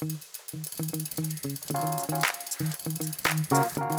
thank you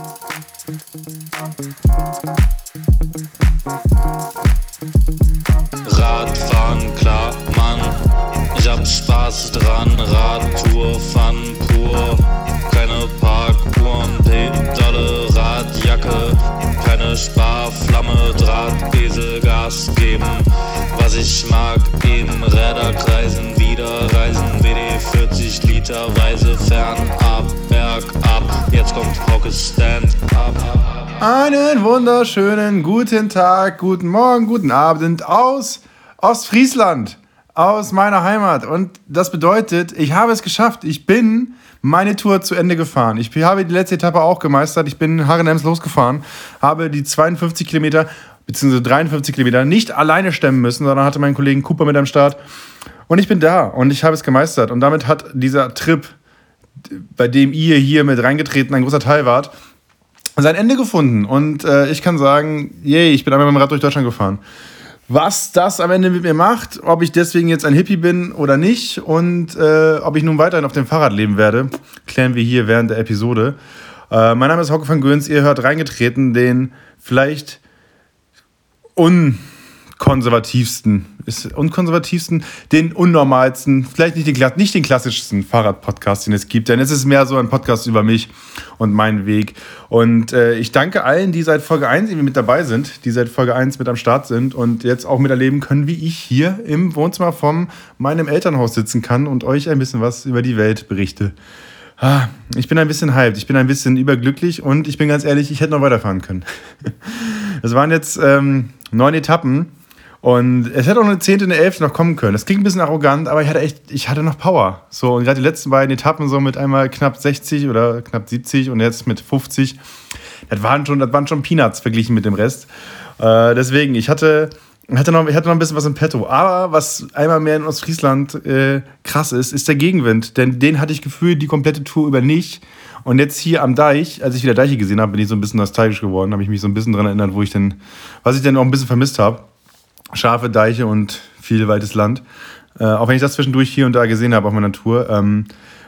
Einen wunderschönen guten Tag, guten Morgen, guten Abend aus Ostfriesland, aus meiner Heimat. Und das bedeutet, ich habe es geschafft. Ich bin meine Tour zu Ende gefahren. Ich habe die letzte Etappe auch gemeistert. Ich bin Harenems losgefahren, habe die 52 Kilometer bzw. 53 Kilometer nicht alleine stemmen müssen, sondern hatte meinen Kollegen Cooper mit am Start. Und ich bin da und ich habe es gemeistert. Und damit hat dieser Trip, bei dem ihr hier mit reingetreten ein großer Teil wart, sein Ende gefunden. Und äh, ich kann sagen, yay, ich bin einmal mit dem Rad durch Deutschland gefahren. Was das am Ende mit mir macht, ob ich deswegen jetzt ein Hippie bin oder nicht und äh, ob ich nun weiterhin auf dem Fahrrad leben werde, klären wir hier während der Episode. Äh, mein Name ist Hocke van Göns, ihr hört reingetreten den vielleicht un konservativsten, ist unkonservativsten, den unnormalsten, vielleicht nicht den, nicht den klassischsten Fahrradpodcast, den es gibt, denn es ist mehr so ein Podcast über mich und meinen Weg. Und äh, ich danke allen, die seit Folge 1 irgendwie mit dabei sind, die seit Folge 1 mit am Start sind und jetzt auch miterleben können, wie ich hier im Wohnzimmer von meinem Elternhaus sitzen kann und euch ein bisschen was über die Welt berichte. Ah, ich bin ein bisschen hyped, ich bin ein bisschen überglücklich und ich bin ganz ehrlich, ich hätte noch weiterfahren können. Es waren jetzt ähm, neun Etappen und es hätte auch eine zehnte, eine elfte noch kommen können. Das klingt ein bisschen arrogant, aber ich hatte echt, ich hatte noch Power. So, und gerade die letzten beiden Etappen so mit einmal knapp 60 oder knapp 70 und jetzt mit 50. Das waren schon, das waren schon Peanuts verglichen mit dem Rest. Äh, deswegen, ich hatte, hatte, noch, ich hatte noch ein bisschen was im Petto. Aber was einmal mehr in Ostfriesland äh, krass ist, ist der Gegenwind. Denn den hatte ich gefühlt die komplette Tour über nicht. Und jetzt hier am Deich, als ich wieder Deiche gesehen habe, bin ich so ein bisschen nostalgisch geworden. Habe ich mich so ein bisschen daran erinnert, wo ich denn, was ich denn auch ein bisschen vermisst habe scharfe Deiche und viel weites Land. Äh, auch wenn ich das zwischendurch hier und da gesehen habe auf meiner Tour, ähm,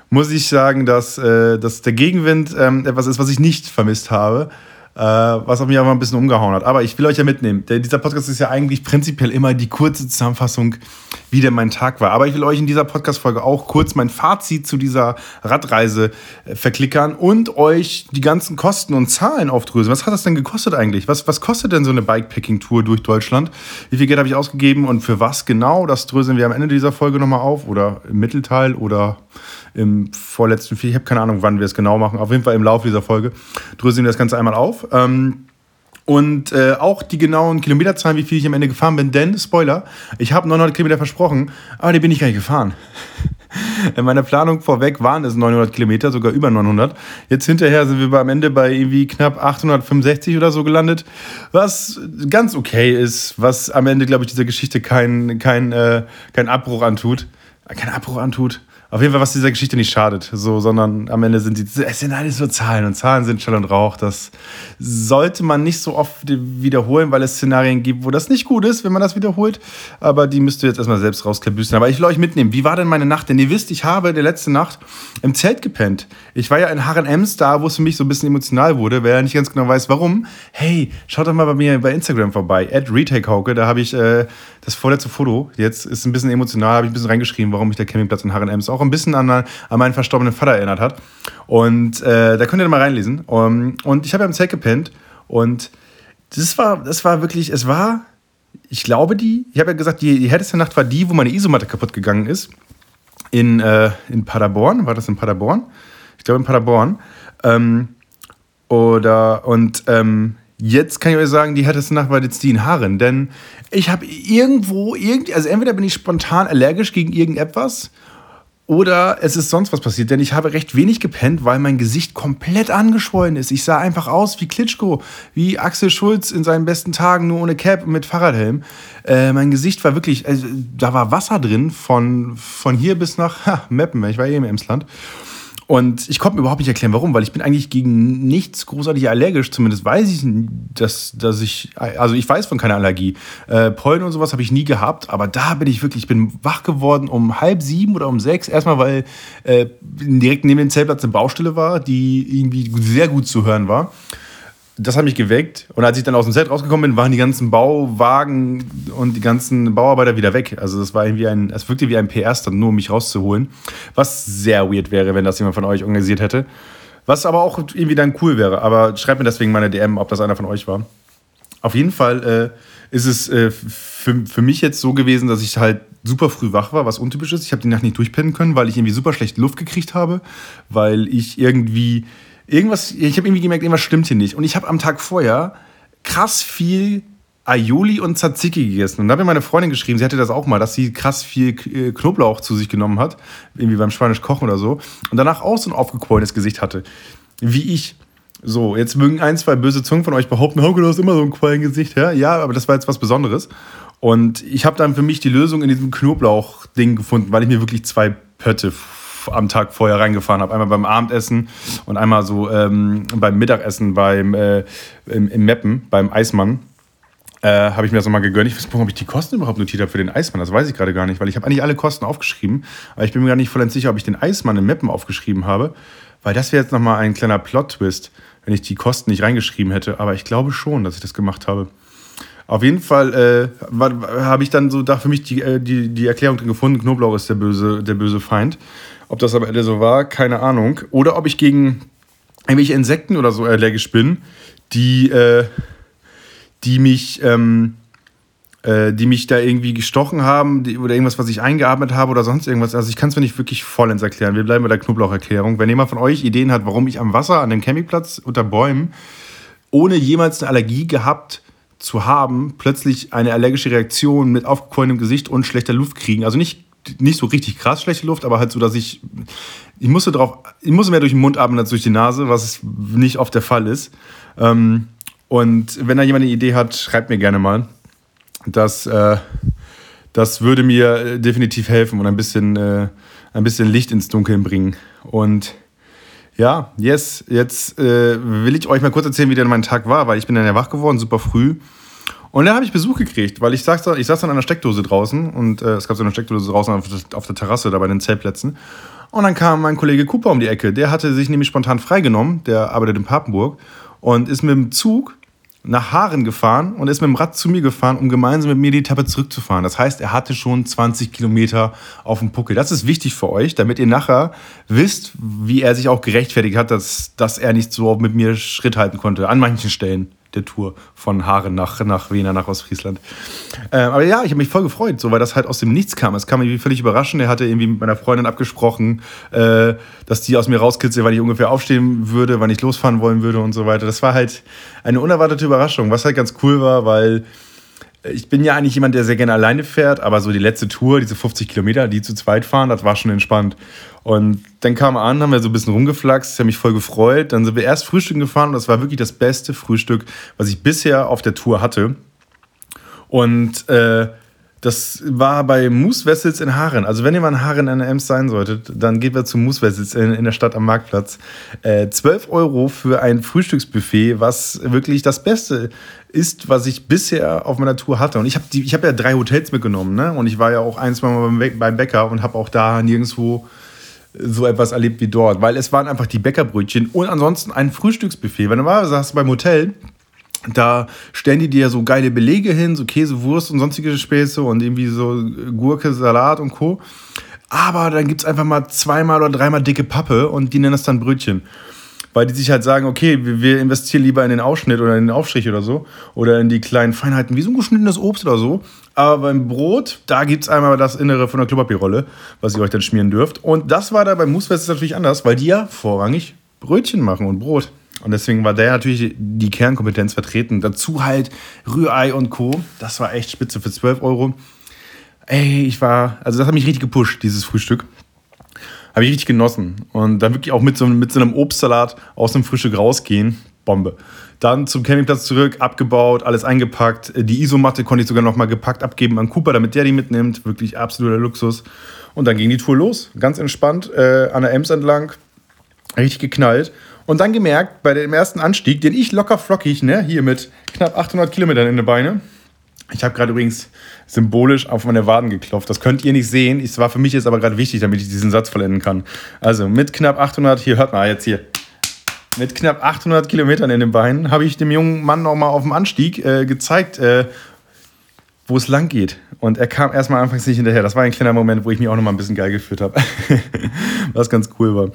muss ich sagen, dass, äh, dass der Gegenwind ähm, etwas ist, was ich nicht vermisst habe äh, was auf mich aber ein bisschen umgehauen hat. Aber ich will euch ja mitnehmen. Der, dieser Podcast ist ja eigentlich prinzipiell immer die kurze Zusammenfassung, wie denn mein Tag war. Aber ich will euch in dieser Podcast-Folge auch kurz mein Fazit zu dieser Radreise äh, verklickern und euch die ganzen Kosten und Zahlen aufdröseln. Was hat das denn gekostet eigentlich? Was, was kostet denn so eine Bikepacking-Tour durch Deutschland? Wie viel Geld habe ich ausgegeben und für was genau? Das dröseln wir am Ende dieser Folge nochmal auf oder im Mittelteil oder im vorletzten Vier. Ich habe keine Ahnung, wann wir es genau machen. Auf jeden Fall im Laufe dieser Folge dröseln wir das Ganze einmal auf. Ähm, und äh, auch die genauen Kilometerzahlen, wie viel ich am Ende gefahren bin. Denn, Spoiler, ich habe 900 Kilometer versprochen, aber die bin ich gar nicht gefahren. In meiner Planung vorweg waren es 900 Kilometer, sogar über 900. Jetzt hinterher sind wir am Ende bei irgendwie knapp 865 oder so gelandet, was ganz okay ist, was am Ende, glaube ich, dieser Geschichte keinen kein, äh, kein Abbruch antut. Kein Abbruch antut auf jeden Fall, was dieser Geschichte nicht schadet, so, sondern am Ende sind die, es sind alles nur Zahlen und Zahlen sind Schall und Rauch. Das sollte man nicht so oft wiederholen, weil es Szenarien gibt, wo das nicht gut ist, wenn man das wiederholt. Aber die müsst ihr jetzt erstmal selbst rausklabüßen. Aber ich will euch mitnehmen. Wie war denn meine Nacht? Denn ihr wisst, ich habe der letzte Nacht im Zelt gepennt. Ich war ja in H&M's da, wo es für mich so ein bisschen emotional wurde, wer ja nicht ganz genau weiß, warum. Hey, schaut doch mal bei mir bei Instagram vorbei, at RetakeHauke. Da habe ich äh, das vorletzte Foto. Jetzt ist ein bisschen emotional, habe ich ein bisschen reingeschrieben, warum ich der Campingplatz in H&M's auch auch ein bisschen an, an meinen verstorbenen Vater erinnert hat. Und äh, da könnt ihr mal reinlesen. Um, und ich habe ja im Zelt gepennt und das war, das war wirklich, es war, ich glaube die, ich habe ja gesagt, die, die härteste Nacht war die, wo meine Isomatte kaputt gegangen ist. In, äh, in Paderborn, war das in Paderborn? Ich glaube in Paderborn. Ähm, oder, und ähm, jetzt kann ich euch sagen, die härteste Nacht war jetzt die in Haaren. Denn ich habe irgendwo, irgendwie, also entweder bin ich spontan allergisch gegen irgendetwas oder es ist sonst was passiert, denn ich habe recht wenig gepennt, weil mein Gesicht komplett angeschwollen ist. Ich sah einfach aus wie Klitschko, wie Axel Schulz in seinen besten Tagen, nur ohne Cap und mit Fahrradhelm. Äh, mein Gesicht war wirklich, also, da war Wasser drin von, von hier bis nach ha, Meppen, ich war eh im Emsland. Und ich konnte mir überhaupt nicht erklären, warum, weil ich bin eigentlich gegen nichts großartig allergisch. Zumindest weiß ich, dass, dass ich, also ich weiß von keiner Allergie. Äh, Pollen und sowas habe ich nie gehabt, aber da bin ich wirklich, ich bin wach geworden um halb sieben oder um sechs. Erstmal, weil äh, direkt neben dem Zeltplatz eine Baustelle war, die irgendwie sehr gut zu hören war das hat mich geweckt. Und als ich dann aus dem Set rausgekommen bin, waren die ganzen Bauwagen und die ganzen Bauarbeiter wieder weg. Also das war irgendwie ein, es wirkte wie ein PR-Stand, nur um mich rauszuholen. Was sehr weird wäre, wenn das jemand von euch organisiert hätte. Was aber auch irgendwie dann cool wäre. Aber schreibt mir deswegen meine DM, ob das einer von euch war. Auf jeden Fall äh, ist es äh, für, für mich jetzt so gewesen, dass ich halt super früh wach war, was untypisch ist. Ich habe die Nacht nicht durchpennen können, weil ich irgendwie super schlecht Luft gekriegt habe, weil ich irgendwie irgendwas, ich habe irgendwie gemerkt, irgendwas stimmt hier nicht. Und ich habe am Tag vorher krass viel Aioli und Tzatziki gegessen. Und da hat mir meine Freundin geschrieben, sie hatte das auch mal, dass sie krass viel äh, Knoblauch zu sich genommen hat, irgendwie beim Spanisch Kochen oder so. Und danach auch so ein aufgequollenes Gesicht hatte, wie ich. So, jetzt mögen ein, zwei böse Zungen von euch behaupten, Hauke, du hast immer so ein Quellengesicht. Ja, ja, aber das war jetzt was Besonderes. Und ich habe dann für mich die Lösung in diesem Knoblauch-Ding gefunden, weil ich mir wirklich zwei Pötte am Tag vorher reingefahren habe. Einmal beim Abendessen und einmal so ähm, beim Mittagessen beim, äh, im, im Meppen, beim Eismann. Äh, habe ich mir das nochmal gegönnt. Ich weiß nicht, ob ich die Kosten überhaupt notiert habe für den Eismann. Das weiß ich gerade gar nicht, weil ich habe eigentlich alle Kosten aufgeschrieben. Aber ich bin mir gar nicht voll sicher, ob ich den Eismann im Meppen aufgeschrieben habe. Weil das wäre jetzt nochmal ein kleiner Plot-Twist, wenn ich die Kosten nicht reingeschrieben hätte. Aber ich glaube schon, dass ich das gemacht habe. Auf jeden Fall äh, habe ich dann so da für mich die, äh, die, die Erklärung drin gefunden, Knoblauch ist der böse, der böse Feind. Ob das am Ende so war, keine Ahnung. Oder ob ich gegen irgendwelche Insekten oder so allergisch bin, die, äh, die mich. Ähm, äh, die mich da irgendwie gestochen haben die, oder irgendwas, was ich eingeatmet habe oder sonst irgendwas. Also ich kann es mir nicht wirklich vollends erklären. Wir bleiben bei der Knoblaucherklärung. Wenn jemand von euch Ideen hat, warum ich am Wasser, an dem Campingplatz unter Bäumen, ohne jemals eine Allergie gehabt zu haben, plötzlich eine allergische Reaktion mit aufgequollenem Gesicht und schlechter Luft kriegen. Also nicht nicht so richtig krass schlechte Luft, aber halt so, dass ich, ich musste drauf, ich musste mehr durch den Mund atmen als durch die Nase, was nicht oft der Fall ist. Ähm, und wenn da jemand eine Idee hat, schreibt mir gerne mal. Das, äh, das würde mir äh, definitiv helfen und ein bisschen, äh, ein bisschen Licht ins Dunkeln bringen. Und ja, yes, jetzt äh, will ich euch mal kurz erzählen, wie denn mein Tag war, weil ich bin dann ja wach geworden, super früh. Und dann habe ich Besuch gekriegt, weil ich saß, ich saß an einer Steckdose draußen und äh, es gab so eine Steckdose draußen auf, auf der Terrasse, da bei den Zeltplätzen. Und dann kam mein Kollege Cooper um die Ecke. Der hatte sich nämlich spontan freigenommen, der arbeitet in Papenburg und ist mit dem Zug nach Haaren gefahren und ist mit dem Rad zu mir gefahren, um gemeinsam mit mir die Etappe zurückzufahren. Das heißt, er hatte schon 20 Kilometer auf dem Puckel. Das ist wichtig für euch, damit ihr nachher wisst, wie er sich auch gerechtfertigt hat, dass, dass er nicht so mit mir Schritt halten konnte, an manchen Stellen der Tour von Haaren nach, nach Wiener, nach Ostfriesland. Äh, aber ja, ich habe mich voll gefreut, so, weil das halt aus dem Nichts kam. Es kam irgendwie völlig überraschend. Er hatte irgendwie mit meiner Freundin abgesprochen, äh, dass die aus mir rauskitzelt, weil ich ungefähr aufstehen würde, wann ich losfahren wollen würde und so weiter. Das war halt eine unerwartete Überraschung, was halt ganz cool war, weil ich bin ja eigentlich jemand, der sehr gerne alleine fährt, aber so die letzte Tour, diese 50 Kilometer, die zu zweit fahren, das war schon entspannt. Und dann kam er an, haben wir so ein bisschen rumgeflaxt, ich habe mich voll gefreut. Dann sind wir erst Frühstück gefahren und das war wirklich das beste Frühstück, was ich bisher auf der Tour hatte. Und äh, das war bei Moose Vessels in Haaren. Also wenn ihr mal in Haaren an der Ems sein solltet, dann geht wir zu Moose Vessels in, in der Stadt am Marktplatz. Äh, 12 Euro für ein Frühstücksbuffet, was wirklich das Beste ist, was ich bisher auf meiner Tour hatte. Und ich habe hab ja drei Hotels mitgenommen. Ne? Und ich war ja auch ein, zwei Mal beim Bäcker und habe auch da nirgendwo so etwas erlebt wie dort. Weil es waren einfach die Bäckerbrötchen und ansonsten ein Frühstücksbuffet. Weil normalerweise hast du beim Hotel da stellen die dir so geile Belege hin, so Käse, Wurst und sonstige Späße und irgendwie so Gurke, Salat und Co. Aber dann gibt es einfach mal zweimal oder dreimal dicke Pappe und die nennen das dann Brötchen. Weil die sich halt sagen, okay, wir investieren lieber in den Ausschnitt oder in den Aufstrich oder so. Oder in die kleinen Feinheiten, wie so ein geschnittenes Obst oder so. Aber beim Brot, da gibt es einmal das Innere von der Klopapierrolle, was ihr euch dann schmieren dürft. Und das war da beim Moosfest natürlich anders, weil die ja vorrangig Brötchen machen und Brot. Und deswegen war der natürlich die Kernkompetenz vertreten. Dazu halt Rührei und Co. Das war echt spitze für 12 Euro. Ey, ich war, also das hat mich richtig gepusht, dieses Frühstück. Habe ich richtig genossen. Und dann wirklich auch mit so, mit so einem Obstsalat aus dem Frühstück rausgehen. Bombe. Dann zum Campingplatz zurück, abgebaut, alles eingepackt. Die Isomatte konnte ich sogar noch mal gepackt abgeben an Cooper, damit der die mitnimmt. Wirklich absoluter Luxus. Und dann ging die Tour los. Ganz entspannt äh, an der Ems entlang Richtig geknallt. Und dann gemerkt, bei dem ersten Anstieg, den ich locker flockig, ne, hier mit knapp 800 Kilometern in den Beine. Ich habe gerade übrigens symbolisch auf meine Waden geklopft. Das könnt ihr nicht sehen. Es war für mich jetzt aber gerade wichtig, damit ich diesen Satz vollenden kann. Also mit knapp 800, hier hört mal jetzt hier. Mit knapp 800 Kilometern in den Beinen habe ich dem jungen Mann nochmal auf dem Anstieg äh, gezeigt, äh, wo es lang geht. Und er kam erstmal anfangs nicht hinterher. Das war ein kleiner Moment, wo ich mich auch nochmal ein bisschen geil gefühlt habe. Was ganz cool war.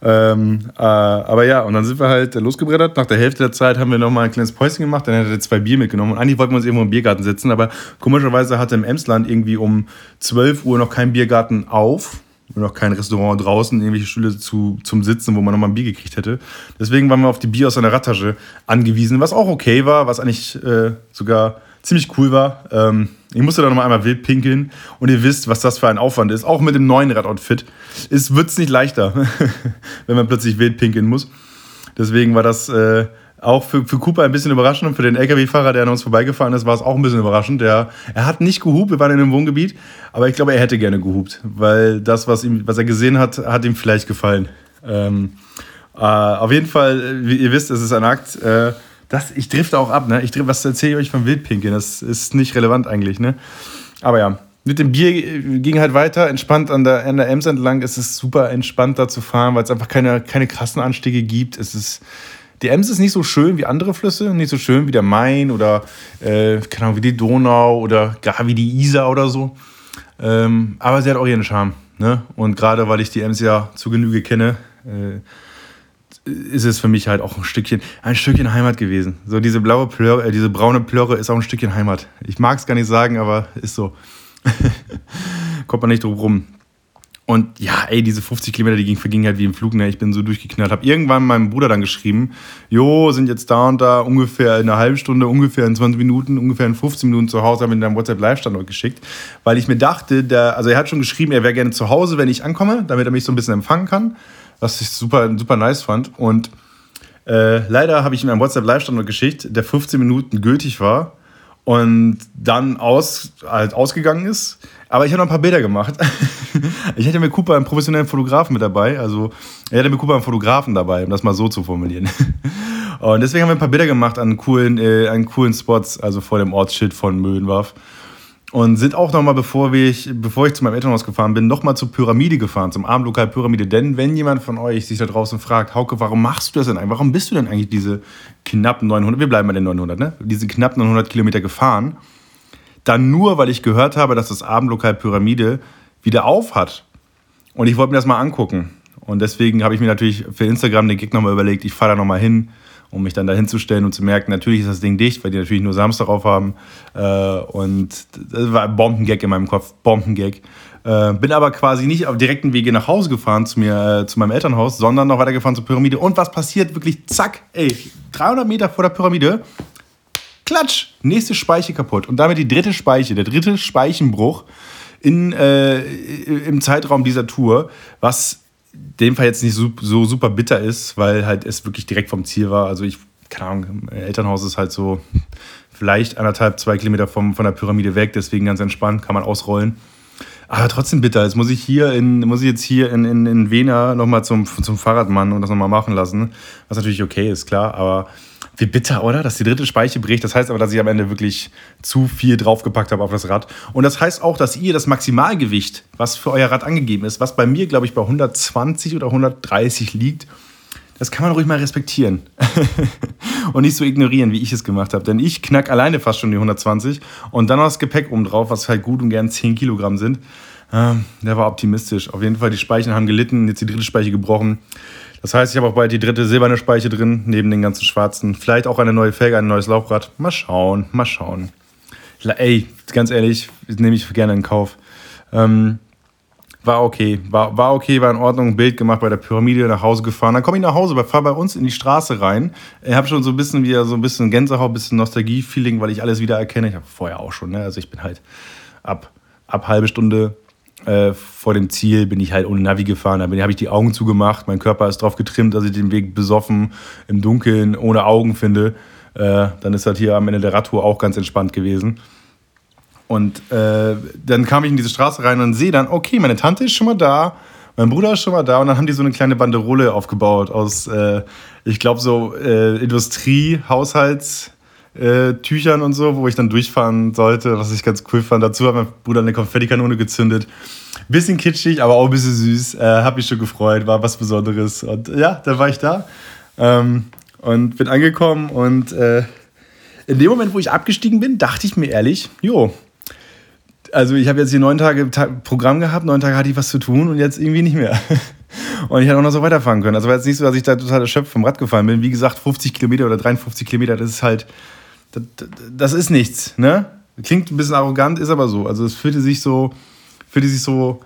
Ähm, äh, aber ja, und dann sind wir halt losgebrettert. Nach der Hälfte der Zeit haben wir nochmal ein kleines Päuschen gemacht. Dann hat er zwei Bier mitgenommen. Und eigentlich wollten wir uns irgendwo im Biergarten sitzen. Aber komischerweise hatte im Emsland irgendwie um 12 Uhr noch kein Biergarten auf noch kein Restaurant draußen, irgendwelche Stühle zu, zum Sitzen, wo man nochmal ein Bier gekriegt hätte. Deswegen waren wir auf die Bier aus seiner Radtasche angewiesen, was auch okay war, was eigentlich äh, sogar ziemlich cool war. Ähm, ich musste da nochmal einmal wild pinkeln und ihr wisst, was das für ein Aufwand ist. Auch mit dem neuen Radoutfit wird es nicht leichter, wenn man plötzlich wild pinkeln muss. Deswegen war das äh, auch für, für Cooper ein bisschen überraschend und für den LKW-Fahrer, der an uns vorbeigefahren ist, war es auch ein bisschen überraschend. Der, er hat nicht gehupt, wir waren in einem Wohngebiet, aber ich glaube, er hätte gerne gehupt, weil das, was, ihm, was er gesehen hat, hat ihm vielleicht gefallen. Ähm, äh, auf jeden Fall, wie ihr wisst, es ist ein Akt. Äh, das, ich drifte auch ab, ne? Ich was erzähle ich euch vom Wildpinkeln? Das ist nicht relevant eigentlich, ne? Aber ja, mit dem Bier ging halt weiter, entspannt an der, an der Ems entlang. Es ist super entspannt da zu fahren, weil es einfach keine, keine krassen Anstiege gibt. Es ist, die Ems ist nicht so schön wie andere Flüsse, nicht so schön wie der Main oder, äh, keine Ahnung, wie die Donau oder gar wie die Isar oder so. Ähm, aber sie hat auch ihren Charme. Ne? Und gerade weil ich die Ems ja zu Genüge kenne, äh, ist es für mich halt auch ein Stückchen, ein Stückchen Heimat gewesen. So diese blaue Plörre, äh, diese braune Plörre ist auch ein Stückchen Heimat. Ich mag es gar nicht sagen, aber ist so. Kommt man nicht drum rum. Und ja, ey, diese 50 Kilometer, die vergingen halt wie im Flug, ne? Ich bin so durchgeknallt. Hab irgendwann meinem Bruder dann geschrieben, jo, sind jetzt da und da ungefähr in einer halben Stunde, ungefähr in 20 Minuten, ungefähr in 15 Minuten zu Hause, habe in deinem WhatsApp-Live-Standort geschickt, weil ich mir dachte, der, also er hat schon geschrieben, er wäre gerne zu Hause, wenn ich ankomme, damit er mich so ein bisschen empfangen kann was ich super, super nice fand. Und äh, leider habe ich ihm einen WhatsApp-Live-Standort geschickt, der 15 Minuten gültig war und dann aus, halt ausgegangen ist. Aber ich habe noch ein paar Bilder gemacht. ich hatte mit Cooper einen professionellen Fotografen mit dabei. Also, er hatte mit Cooper einen Fotografen dabei, um das mal so zu formulieren. und deswegen haben wir ein paar Bilder gemacht an coolen, äh, an coolen Spots, also vor dem Ortsschild von Möhlenwarf. Und sind auch nochmal, bevor ich, bevor ich zu meinem Elternhaus gefahren bin, nochmal zur Pyramide gefahren, zum Abendlokal Pyramide. Denn wenn jemand von euch sich da draußen fragt, Hauke, warum machst du das denn eigentlich? Warum bist du denn eigentlich diese knapp 900, wir bleiben bei den 900, ne? Diese knapp 900 Kilometer gefahren? Dann nur, weil ich gehört habe, dass das Abendlokal Pyramide wieder auf hat. Und ich wollte mir das mal angucken. Und deswegen habe ich mir natürlich für Instagram den Gig nochmal überlegt, ich fahre da nochmal hin um mich dann da hinzustellen und zu merken, natürlich ist das Ding dicht, weil die natürlich nur Samstag aufhaben. Äh, und das war ein Bombengag in meinem Kopf, Bombengag. Äh, bin aber quasi nicht auf direkten Wege nach Hause gefahren zu mir, äh, zu meinem Elternhaus, sondern noch weitergefahren zur Pyramide. Und was passiert? Wirklich, zack, ey, 300 Meter vor der Pyramide, klatsch, nächste Speiche kaputt. Und damit die dritte Speiche, der dritte Speichenbruch in, äh, im Zeitraum dieser Tour, was dem Fall jetzt nicht so, so, super bitter ist, weil halt es wirklich direkt vom Ziel war. Also ich, keine Ahnung, Elternhaus ist halt so vielleicht anderthalb, zwei Kilometer vom, von der Pyramide weg, deswegen ganz entspannt, kann man ausrollen. Aber trotzdem bitter. Jetzt muss ich hier in, muss ich jetzt hier in, in, in Wena nochmal zum, zum Fahrradmann und das nochmal machen lassen. Was natürlich okay ist, klar, aber wie bitter, oder? Dass die dritte Speiche bricht. Das heißt aber, dass ich am Ende wirklich zu viel draufgepackt habe auf das Rad. Und das heißt auch, dass ihr das Maximalgewicht, was für euer Rad angegeben ist, was bei mir, glaube ich, bei 120 oder 130 liegt, das kann man ruhig mal respektieren. und nicht so ignorieren, wie ich es gemacht habe. Denn ich knack alleine fast schon die 120 und dann noch das Gepäck oben drauf, was halt gut und gern 10 Kilogramm sind. Ähm, der war optimistisch. Auf jeden Fall, die Speichen haben gelitten, jetzt die dritte Speiche gebrochen. Das heißt, ich habe auch bald die dritte silberne Speiche drin, neben den ganzen schwarzen. Vielleicht auch eine neue Felge, ein neues Laufrad. Mal schauen, mal schauen. Ey, ganz ehrlich, nehme ich gerne in Kauf. Ähm, war okay, war, war okay, war in Ordnung. Bild gemacht bei der Pyramide, nach Hause gefahren. Dann komme ich nach Hause, fahre bei uns in die Straße rein. Ich habe schon so ein bisschen wieder so ein bisschen Gänsehaut, ein bisschen Nostalgie-Feeling, weil ich alles wieder erkenne. Ich habe vorher auch schon, ne? Also ich bin halt ab, ab halbe Stunde äh, vor dem Ziel bin ich halt ohne Navi gefahren. Da habe ich die Augen zugemacht. Mein Körper ist drauf getrimmt, dass ich den Weg besoffen im Dunkeln ohne Augen finde. Äh, dann ist das hier am Ende der Radtour auch ganz entspannt gewesen. Und äh, dann kam ich in diese Straße rein und sehe dann, okay, meine Tante ist schon mal da. Mein Bruder ist schon mal da und dann haben die so eine kleine Banderole aufgebaut aus, äh, ich glaube, so äh, Industrie, Haushalts. Äh, Tüchern und so, wo ich dann durchfahren sollte, was ich ganz cool fand. Dazu hat mein Bruder eine Konfettikanone gezündet. Bisschen kitschig, aber auch ein bisschen süß. Äh, hab mich schon gefreut, war was Besonderes. Und ja, dann war ich da ähm, und bin angekommen. Und äh, in dem Moment, wo ich abgestiegen bin, dachte ich mir ehrlich, jo, also ich habe jetzt hier neun Tage Programm gehabt, neun Tage hatte ich was zu tun und jetzt irgendwie nicht mehr. Und ich hätte auch noch so weiterfahren können. Also war jetzt nicht so, dass ich da total erschöpft vom Rad gefallen bin. Wie gesagt, 50 Kilometer oder 53 Kilometer, das ist halt, das, das ist nichts, ne? Klingt ein bisschen arrogant, ist aber so. Also es fühlte sich so, fühlte sich so,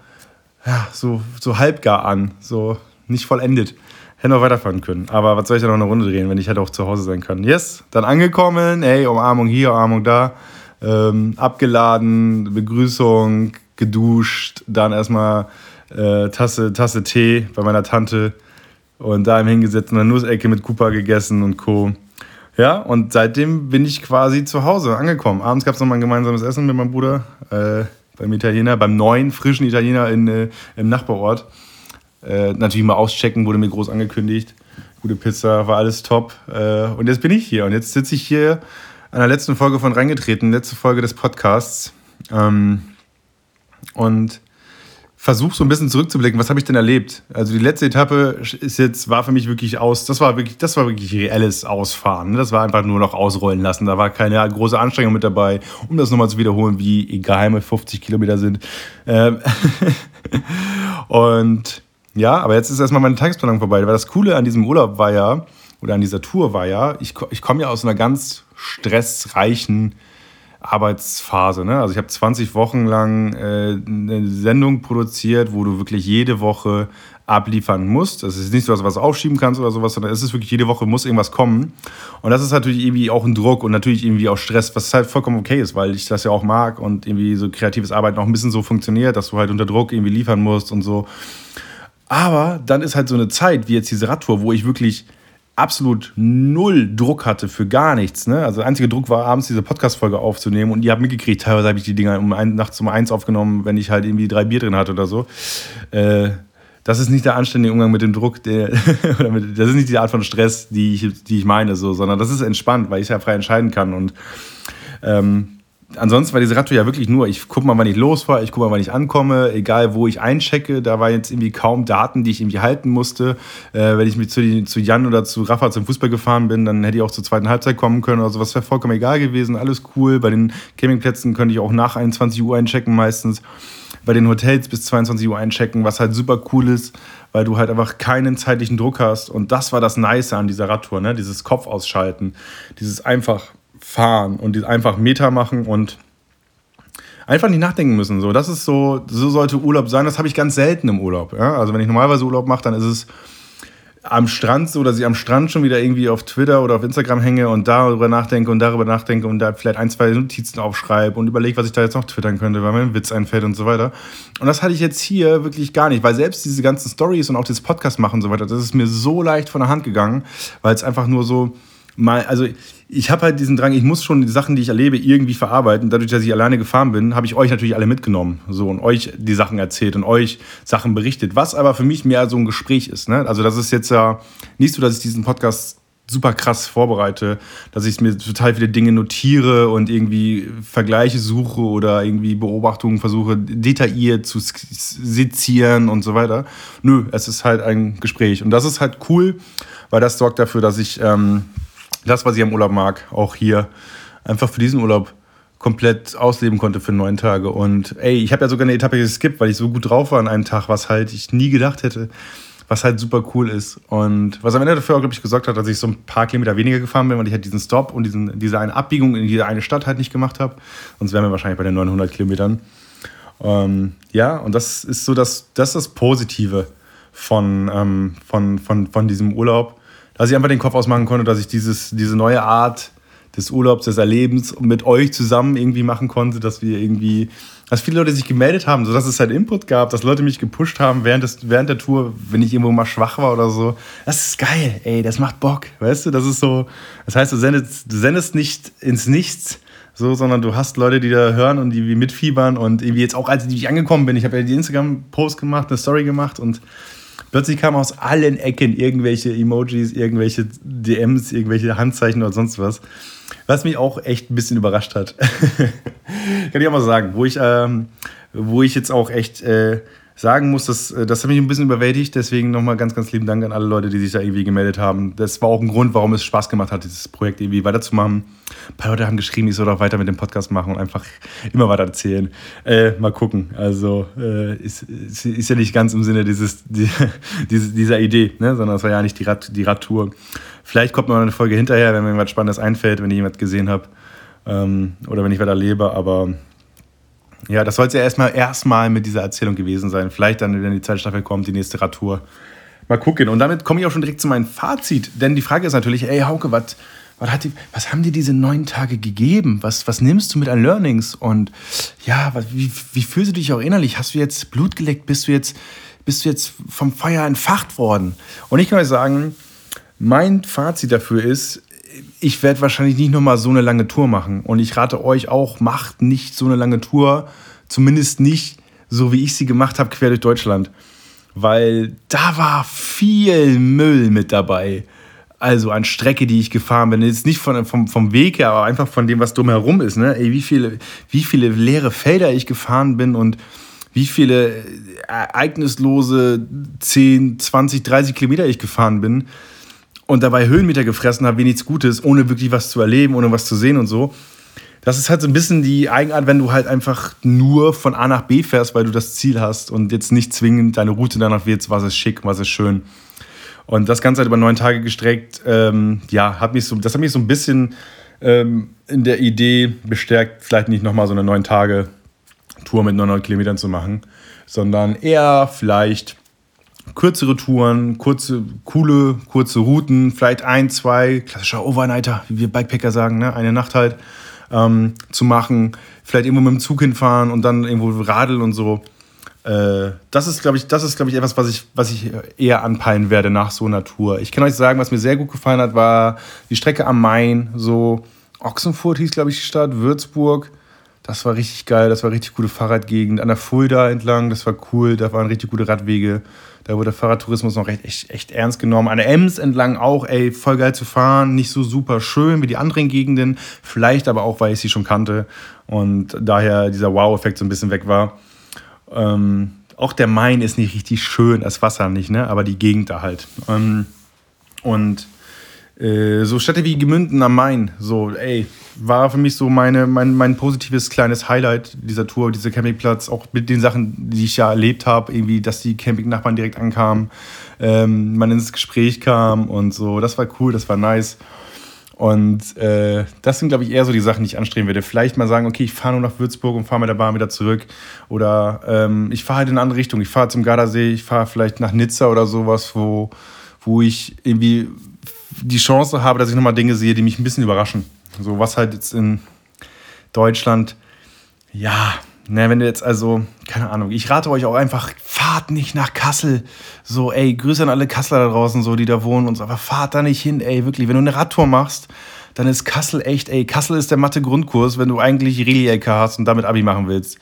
ja, so, so halbgar an, so nicht vollendet. Hätte noch weiterfahren können. Aber was soll ich da noch eine Runde drehen, wenn ich halt auch zu Hause sein kann? Yes, dann angekommen, ey, Umarmung hier, Umarmung da ähm, abgeladen, Begrüßung, geduscht, dann erstmal äh, Tasse, Tasse Tee bei meiner Tante und da im hingesetzt in der Nussecke mit Cooper gegessen und Co. Ja, und seitdem bin ich quasi zu Hause angekommen. Abends gab es nochmal ein gemeinsames Essen mit meinem Bruder äh, beim Italiener, beim neuen, frischen Italiener in, äh, im Nachbarort. Äh, natürlich mal auschecken, wurde mir groß angekündigt. Gute Pizza, war alles top. Äh, und jetzt bin ich hier und jetzt sitze ich hier an der letzten Folge von reingetreten, letzte Folge des Podcasts. Ähm, und versuche so ein bisschen zurückzublicken, was habe ich denn erlebt? Also die letzte Etappe ist jetzt, war für mich wirklich aus, das war wirklich, das war wirklich reelles Ausfahren. Das war einfach nur noch ausrollen lassen. Da war keine große Anstrengung mit dabei, um das nochmal zu wiederholen, wie geheime 50 Kilometer sind. Ähm und ja, aber jetzt ist erstmal meine Tagesplanung vorbei. Weil das Coole an diesem Urlaub war ja, oder an dieser Tour war ja, ich, ich komme ja aus einer ganz stressreichen Arbeitsphase. Ne? Also ich habe 20 Wochen lang äh, eine Sendung produziert, wo du wirklich jede Woche abliefern musst. Das ist nicht so, dass du was aufschieben kannst oder sowas, sondern es ist wirklich jede Woche muss irgendwas kommen. Und das ist natürlich irgendwie auch ein Druck und natürlich irgendwie auch Stress, was halt vollkommen okay ist, weil ich das ja auch mag und irgendwie so kreatives Arbeiten auch ein bisschen so funktioniert, dass du halt unter Druck irgendwie liefern musst und so. Aber dann ist halt so eine Zeit wie jetzt diese Radtour, wo ich wirklich absolut null Druck hatte für gar nichts. Ne? Also der einzige Druck war, abends diese Podcast-Folge aufzunehmen und ihr habt mitgekriegt, teilweise habe ich die Dinger um ein, nachts um eins aufgenommen, wenn ich halt irgendwie drei Bier drin hatte oder so. Äh, das ist nicht der anständige Umgang mit dem Druck, der, mit, das ist nicht die Art von Stress, die ich, die ich meine, so, sondern das ist entspannt, weil ich ja frei entscheiden kann und ähm, ansonsten war diese Radtour ja wirklich nur, ich gucke mal, wann ich losfahre, ich gucke mal, wann ich ankomme, egal wo ich einchecke, da war jetzt irgendwie kaum Daten, die ich irgendwie halten musste. Äh, wenn ich mit zu, zu Jan oder zu Rafa zum Fußball gefahren bin, dann hätte ich auch zur zweiten Halbzeit kommen können oder sowas, wäre vollkommen egal gewesen, alles cool. Bei den Campingplätzen könnte ich auch nach 21 Uhr einchecken meistens. Bei den Hotels bis 22 Uhr einchecken, was halt super cool ist, weil du halt einfach keinen zeitlichen Druck hast. Und das war das Nice an dieser Radtour, ne? dieses Kopf ausschalten, dieses einfach fahren und einfach Meter machen und einfach nicht nachdenken müssen. So, das ist so, so sollte Urlaub sein. Das habe ich ganz selten im Urlaub. Ja? Also wenn ich normalerweise Urlaub mache, dann ist es am Strand so, dass ich am Strand schon wieder irgendwie auf Twitter oder auf Instagram hänge und darüber nachdenke und darüber nachdenke und da vielleicht ein, zwei Notizen aufschreibe und überlege, was ich da jetzt noch twittern könnte, weil mir ein Witz einfällt und so weiter. Und das hatte ich jetzt hier wirklich gar nicht, weil selbst diese ganzen Stories und auch das Podcast machen und so weiter, das ist mir so leicht von der Hand gegangen, weil es einfach nur so mal, also ich habe halt diesen Drang, ich muss schon die Sachen, die ich erlebe, irgendwie verarbeiten. Dadurch, dass ich alleine gefahren bin, habe ich euch natürlich alle mitgenommen so und euch die Sachen erzählt und euch Sachen berichtet, was aber für mich mehr so ein Gespräch ist. Ne? Also das ist jetzt ja nicht so, dass ich diesen Podcast super krass vorbereite, dass ich mir total viele Dinge notiere und irgendwie Vergleiche suche oder irgendwie Beobachtungen versuche detailliert zu sezieren und so weiter. Nö, es ist halt ein Gespräch und das ist halt cool, weil das sorgt dafür, dass ich ähm, das, was ich am Urlaub mag, auch hier einfach für diesen Urlaub komplett ausleben konnte für neun Tage. Und ey, ich habe ja sogar eine Etappe geskippt, weil ich so gut drauf war an einem Tag, was halt ich nie gedacht hätte, was halt super cool ist. Und was am Ende dafür auch, glaube ich, gesorgt hat, dass ich so ein paar Kilometer weniger gefahren bin, weil ich halt diesen Stop und diesen, diese eine Abbiegung in diese eine Stadt halt nicht gemacht habe. Sonst wären wir wahrscheinlich bei den 900 Kilometern. Ähm, ja, und das ist so das, das, ist das Positive von, ähm, von, von, von diesem Urlaub dass ich einfach den Kopf ausmachen konnte, dass ich dieses, diese neue Art des Urlaubs, des Erlebens mit euch zusammen irgendwie machen konnte, dass wir irgendwie, dass viele Leute sich gemeldet haben, sodass es halt Input gab, dass Leute mich gepusht haben während, des, während der Tour, wenn ich irgendwo mal schwach war oder so. Das ist geil, ey, das macht Bock, weißt du? Das ist so, das heißt, du sendest, du sendest nicht ins Nichts, so, sondern du hast Leute, die da hören und die mitfiebern und irgendwie jetzt auch, als ich angekommen bin, ich habe ja die Instagram-Post gemacht, eine Story gemacht und plötzlich kamen aus allen Ecken irgendwelche Emojis, irgendwelche DMs, irgendwelche Handzeichen oder sonst was. Was mich auch echt ein bisschen überrascht hat. Kann ich auch mal sagen, wo ich, ähm, wo ich jetzt auch echt äh, sagen muss, dass, äh, das hat mich ein bisschen überwältigt. Deswegen nochmal ganz, ganz lieben Dank an alle Leute, die sich da irgendwie gemeldet haben. Das war auch ein Grund, warum es Spaß gemacht hat, dieses Projekt irgendwie weiterzumachen. Ein paar Leute haben geschrieben, ich soll doch weiter mit dem Podcast machen und einfach immer weiter erzählen. Äh, mal gucken. Also äh, ist, ist, ist, ja nicht ganz im Sinne dieses, die, dieser Idee, ne? sondern es war ja nicht die, Rad, die Radtour. Vielleicht kommt noch eine Folge hinterher, wenn mir was Spannendes einfällt, wenn ich jemand gesehen habe ähm, oder wenn ich was erlebe. Aber ja, das soll es ja erstmal erstmal mit dieser Erzählung gewesen sein. Vielleicht dann, wenn die zweite Staffel kommt, die nächste Radtour. Mal gucken. Und damit komme ich auch schon direkt zu meinem Fazit. Denn die Frage ist natürlich, ey Hauke, was, was, haben dir diese neun Tage gegeben? Was, was nimmst du mit an Learnings? Und ja, was, wie, wie fühlst du dich auch innerlich? Hast du jetzt Blut geleckt? Bist du jetzt, bist du jetzt vom Feuer entfacht worden? Und ich kann euch sagen, mein Fazit dafür ist, ich werde wahrscheinlich nicht nochmal so eine lange Tour machen. Und ich rate euch auch, macht nicht so eine lange Tour. Zumindest nicht so, wie ich sie gemacht habe, quer durch Deutschland. Weil da war viel Müll mit dabei. Also an Strecke, die ich gefahren bin. Jetzt nicht von, vom, vom Weg her, aber einfach von dem, was drumherum ist. Ne? Ey, wie, viele, wie viele leere Felder ich gefahren bin und wie viele ereignislose 10, 20, 30 Kilometer ich gefahren bin und dabei Höhenmeter gefressen habe, wie nichts Gutes, ohne wirklich was zu erleben, ohne was zu sehen und so. Das ist halt so ein bisschen die Eigenart, wenn du halt einfach nur von A nach B fährst, weil du das Ziel hast und jetzt nicht zwingend deine Route danach wählst, was ist schick, was ist schön. Und das Ganze halt über neun Tage gestreckt, ähm, ja, hat mich so, das hat mich so ein bisschen ähm, in der Idee bestärkt, vielleicht nicht nochmal so eine neun Tage Tour mit 900 Kilometern zu machen, sondern eher vielleicht kürzere Touren, kurze, coole, kurze Routen, vielleicht ein, zwei, klassischer Overnighter, wie wir Bikepacker sagen, ne? eine Nacht halt ähm, zu machen, vielleicht irgendwo mit dem Zug hinfahren und dann irgendwo radeln und so. Äh, das ist, glaube ich, das ist, glaube ich, etwas, was ich, was ich eher anpeilen werde nach so einer Tour. Ich kann euch sagen, was mir sehr gut gefallen hat, war die Strecke am Main, so Ochsenfurt hieß, glaube ich, die Stadt, Würzburg. Das war richtig geil, das war richtig gute Fahrradgegend. An der Fulda entlang, das war cool, da waren richtig gute Radwege. Da wurde der Fahrradtourismus noch recht, echt, echt ernst genommen. An der Ems entlang auch, ey, voll geil zu fahren. Nicht so super schön wie die anderen Gegenden. Vielleicht aber auch, weil ich sie schon kannte und daher dieser Wow-Effekt so ein bisschen weg war. Ähm, auch der Main ist nicht richtig schön, das Wasser nicht, ne? aber die Gegend da halt. Ähm, und äh, so Städte wie Gemünden am Main, so, ey, war für mich so meine, mein, mein positives kleines Highlight dieser Tour, dieser Campingplatz, auch mit den Sachen, die ich ja erlebt habe, irgendwie, dass die Campingnachbarn direkt ankamen, ähm, man ins Gespräch kam und so, das war cool, das war nice. Und äh, das sind, glaube ich, eher so die Sachen, die ich anstreben werde. Vielleicht mal sagen, okay, ich fahre nur nach Würzburg und fahre mit der Bahn wieder zurück. Oder ähm, ich fahre halt in eine andere Richtung. Ich fahre zum Gardasee, ich fahre vielleicht nach Nizza oder sowas, wo, wo ich irgendwie die Chance habe, dass ich nochmal Dinge sehe, die mich ein bisschen überraschen. So was halt jetzt in Deutschland, ja, ne, wenn du jetzt also, keine Ahnung, ich rate euch auch einfach, fahrt nicht nach Kassel. So, ey, Grüße an alle Kasseler da draußen, so, die da wohnen und so, aber fahrt da nicht hin, ey, wirklich. Wenn du eine Radtour machst, dann ist Kassel echt, ey, Kassel ist der Mathe-Grundkurs, wenn du eigentlich Reli-LK hast und damit Abi machen willst.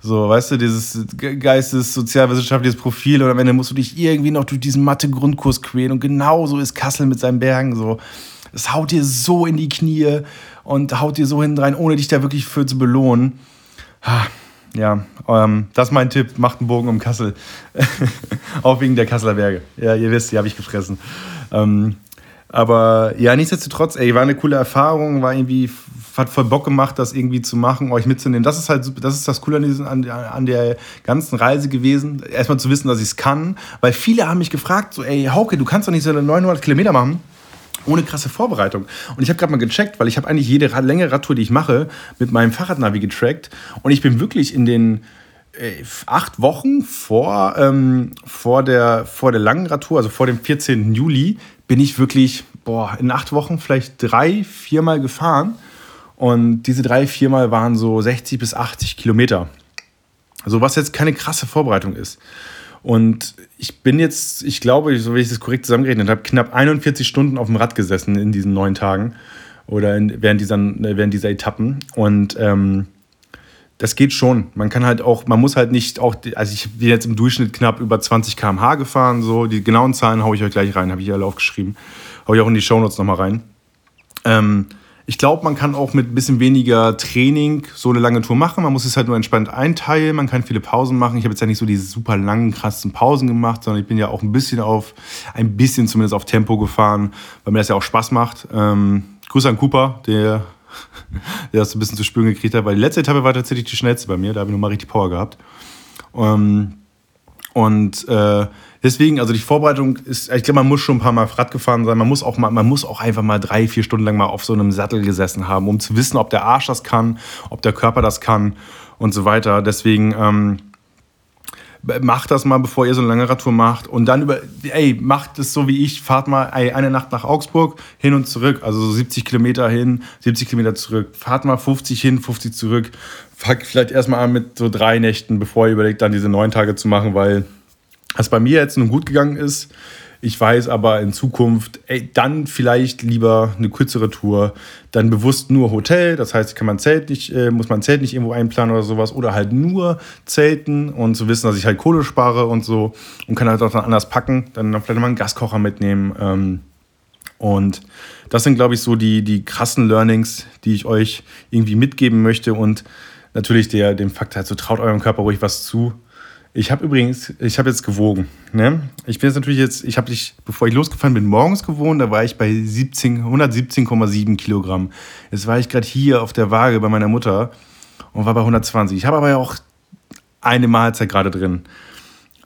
So, weißt du, dieses geistes, sozialwissenschaftliches Profil und am Ende musst du dich irgendwie noch durch diesen Mathe-Grundkurs quälen und genauso ist Kassel mit seinen Bergen so. Es haut dir so in die Knie und haut dir so hinten rein, ohne dich da wirklich für zu belohnen. Ja, ähm, das ist mein Tipp. Macht einen Bogen um Kassel. Auch wegen der Kasseler Berge. Ja, ihr wisst, die habe ich gefressen. Ähm, aber ja, nichtsdestotrotz, ey, war eine coole Erfahrung, war irgendwie, hat voll Bock gemacht, das irgendwie zu machen, euch mitzunehmen. Das ist halt, das ist das Coole an, diesen, an, an der ganzen Reise gewesen. Erstmal zu wissen, dass ich es kann, weil viele haben mich gefragt, so, ey, Hauke, du kannst doch nicht so eine 900 Kilometer machen ohne krasse Vorbereitung. Und ich habe gerade mal gecheckt, weil ich habe eigentlich jede längere Radtour, die ich mache, mit meinem Fahrradnavi getrackt. Und ich bin wirklich in den äh, acht Wochen vor, ähm, vor, der, vor der langen Radtour, also vor dem 14. Juli, bin ich wirklich, boah, in acht Wochen vielleicht drei, viermal gefahren. Und diese drei, viermal waren so 60 bis 80 Kilometer. Also was jetzt keine krasse Vorbereitung ist. Und ich bin jetzt, ich glaube, so wie ich das korrekt zusammengerechnet habe, knapp 41 Stunden auf dem Rad gesessen in diesen neun Tagen. oder in, während, dieser, während dieser Etappen. Und ähm, das geht schon. Man kann halt auch, man muss halt nicht auch, also ich bin jetzt im Durchschnitt knapp über 20 km/h gefahren, so die genauen Zahlen haue ich euch gleich rein, habe ich alle aufgeschrieben. Haue ich auch in die Shownotes nochmal rein. Ähm, ich glaube, man kann auch mit ein bisschen weniger Training so eine lange Tour machen. Man muss es halt nur entspannt einteilen. Man kann viele Pausen machen. Ich habe jetzt ja nicht so diese super langen, krassen Pausen gemacht, sondern ich bin ja auch ein bisschen auf, ein bisschen zumindest auf Tempo gefahren, weil mir das ja auch Spaß macht. Ähm, Grüße an Cooper, der, der das ein bisschen zu spüren gekriegt hat, weil die letzte Etappe war tatsächlich die schnellste bei mir. Da habe ich nochmal richtig Power gehabt. Ähm, und äh, deswegen, also die Vorbereitung ist, ich glaube, man muss schon ein paar Mal Rad gefahren sein. Man muss auch mal, man muss auch einfach mal drei, vier Stunden lang mal auf so einem Sattel gesessen haben, um zu wissen, ob der Arsch das kann, ob der Körper das kann und so weiter. Deswegen ähm, macht das mal, bevor ihr so eine lange Radtour macht. Und dann über, ey, macht es so wie ich, fahrt mal ey, eine Nacht nach Augsburg, hin und zurück. Also so 70 Kilometer hin, 70 Kilometer zurück. Fahrt mal 50 hin, 50 zurück. Fangt vielleicht erstmal an mit so drei Nächten, bevor ihr überlegt, dann diese neun Tage zu machen, weil was bei mir jetzt nun gut gegangen ist. Ich weiß aber in Zukunft, ey, dann vielleicht lieber eine kürzere Tour, dann bewusst nur Hotel, das heißt, kann man Zelt nicht, äh, muss man Zelt nicht irgendwo einplanen oder sowas, oder halt nur Zelten und zu wissen, dass ich halt Kohle spare und so und kann halt auch dann anders packen, dann vielleicht mal einen Gaskocher mitnehmen. Ähm, und das sind, glaube ich, so die, die krassen Learnings, die ich euch irgendwie mitgeben möchte und natürlich der, dem Fakt halt so, traut eurem Körper ruhig was zu ich habe übrigens, ich habe jetzt gewogen. Ne? Ich bin jetzt natürlich jetzt, ich habe dich, bevor ich losgefahren bin, morgens gewogen, da war ich bei 117,7 Kilogramm. Jetzt war ich gerade hier auf der Waage bei meiner Mutter und war bei 120. Ich habe aber ja auch eine Mahlzeit gerade drin.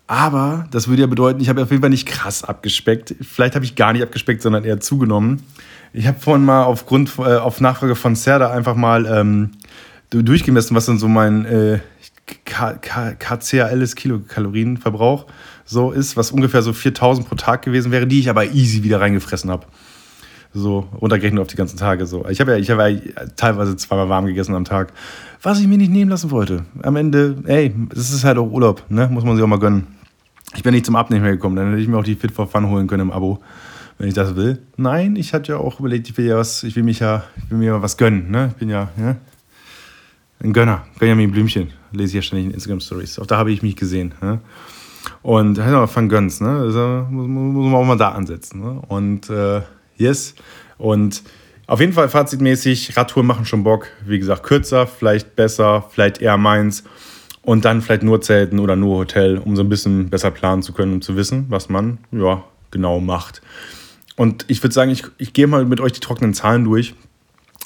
Aber das würde ja bedeuten, ich habe auf jeden Fall nicht krass abgespeckt. Vielleicht habe ich gar nicht abgespeckt, sondern eher zugenommen. Ich habe vorhin mal aufgrund, äh, auf Nachfrage von Serda einfach mal ähm, durchgemessen, was dann so mein äh, KCAL ist Kilokalorienverbrauch so ist, was ungefähr so 4000 pro Tag gewesen wäre, die ich aber easy wieder reingefressen habe. So, runtergerechnet auf die ganzen Tage. So. Ich habe ja, hab ja teilweise zweimal warm gegessen am Tag, was ich mir nicht nehmen lassen wollte. Am Ende, ey, das ist halt auch Urlaub, ne? muss man sich auch mal gönnen. Ich bin nicht zum Abnehmen mehr gekommen, dann hätte ich mir auch die Fit for Fun holen können im Abo, wenn ich das will. Nein, ich hatte ja auch überlegt, ich will ja was, ich will mich ja, ich will mir ja was gönnen. Ne? Ich bin ja, ja ein Gönner, Benjamin Blümchen, lese ich ja ständig in Instagram-Stories. Auch da habe ich mich gesehen. Ne? Und ja, Van Göns, ne? Also, muss, muss, man auch mal da ansetzen. Ne? Und äh, yes. Und auf jeden Fall fazitmäßig, Radtouren machen schon Bock. Wie gesagt, kürzer, vielleicht besser, vielleicht eher meins. Und dann vielleicht nur Zelten oder nur Hotel, um so ein bisschen besser planen zu können, um zu wissen, was man ja genau macht. Und ich würde sagen, ich, ich gehe mal mit euch die trockenen Zahlen durch.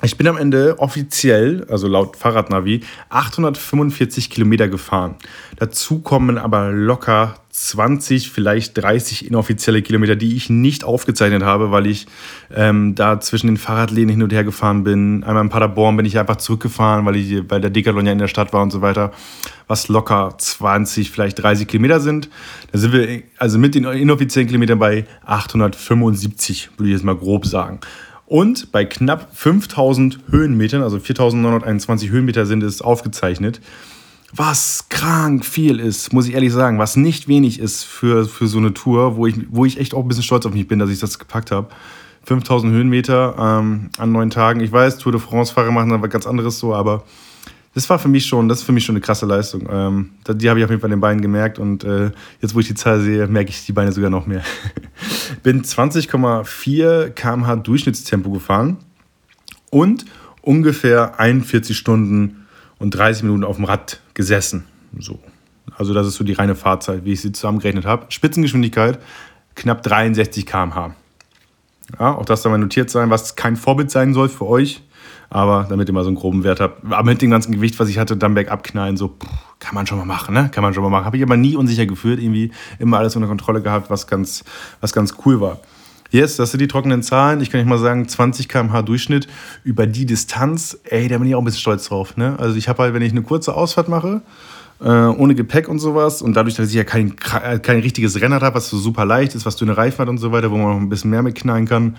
Ich bin am Ende offiziell, also laut Fahrradnavi, 845 Kilometer gefahren. Dazu kommen aber locker 20, vielleicht 30 inoffizielle Kilometer, die ich nicht aufgezeichnet habe, weil ich ähm, da zwischen den Fahrradläden hin und her gefahren bin. Einmal in Paderborn bin ich einfach zurückgefahren, weil, ich, weil der Decathlon ja in der Stadt war und so weiter. Was locker 20, vielleicht 30 Kilometer sind. Da sind wir also mit den inoffiziellen Kilometern bei 875, würde ich jetzt mal grob sagen. Und bei knapp 5000 Höhenmetern, also 4921 Höhenmeter sind es aufgezeichnet, was krank viel ist, muss ich ehrlich sagen, was nicht wenig ist für, für so eine Tour, wo ich, wo ich echt auch ein bisschen stolz auf mich bin, dass ich das gepackt habe. 5000 Höhenmeter ähm, an neun Tagen. Ich weiß, Tour de France-Fahrer machen da was ganz anderes so, aber das war für mich schon, das ist für mich schon eine krasse Leistung. Ähm, die habe ich auf jeden Fall den Beinen gemerkt und äh, jetzt, wo ich die Zahl sehe, merke ich die Beine sogar noch mehr. Bin 20,4 km/h Durchschnittstempo gefahren und ungefähr 41 Stunden und 30 Minuten auf dem Rad gesessen. So. Also das ist so die reine Fahrzeit, wie ich sie zusammengerechnet habe. Spitzengeschwindigkeit knapp 63 km/h. Ja, auch das soll mal notiert sein, was kein Vorbild sein soll für euch. Aber damit ihr mal so einen groben Wert habt. Aber mit dem ganzen Gewicht, was ich hatte, dann bergab knallen, so pff, kann man schon mal machen, ne? Kann man schon mal machen. Habe ich aber nie unsicher gefühlt, irgendwie immer alles unter Kontrolle gehabt, was ganz, was ganz cool war. Yes, das sind die trockenen Zahlen. Ich kann euch mal sagen, 20 km/h Durchschnitt über die Distanz. Ey, da bin ich auch ein bisschen stolz drauf. Ne? Also ich habe halt, wenn ich eine kurze Ausfahrt mache, äh, ohne Gepäck und sowas und dadurch, dass ich ja kein, kein richtiges Rennrad habe, was so super leicht ist, was dünne Reifen hat und so weiter, wo man noch ein bisschen mehr mitknallen kann,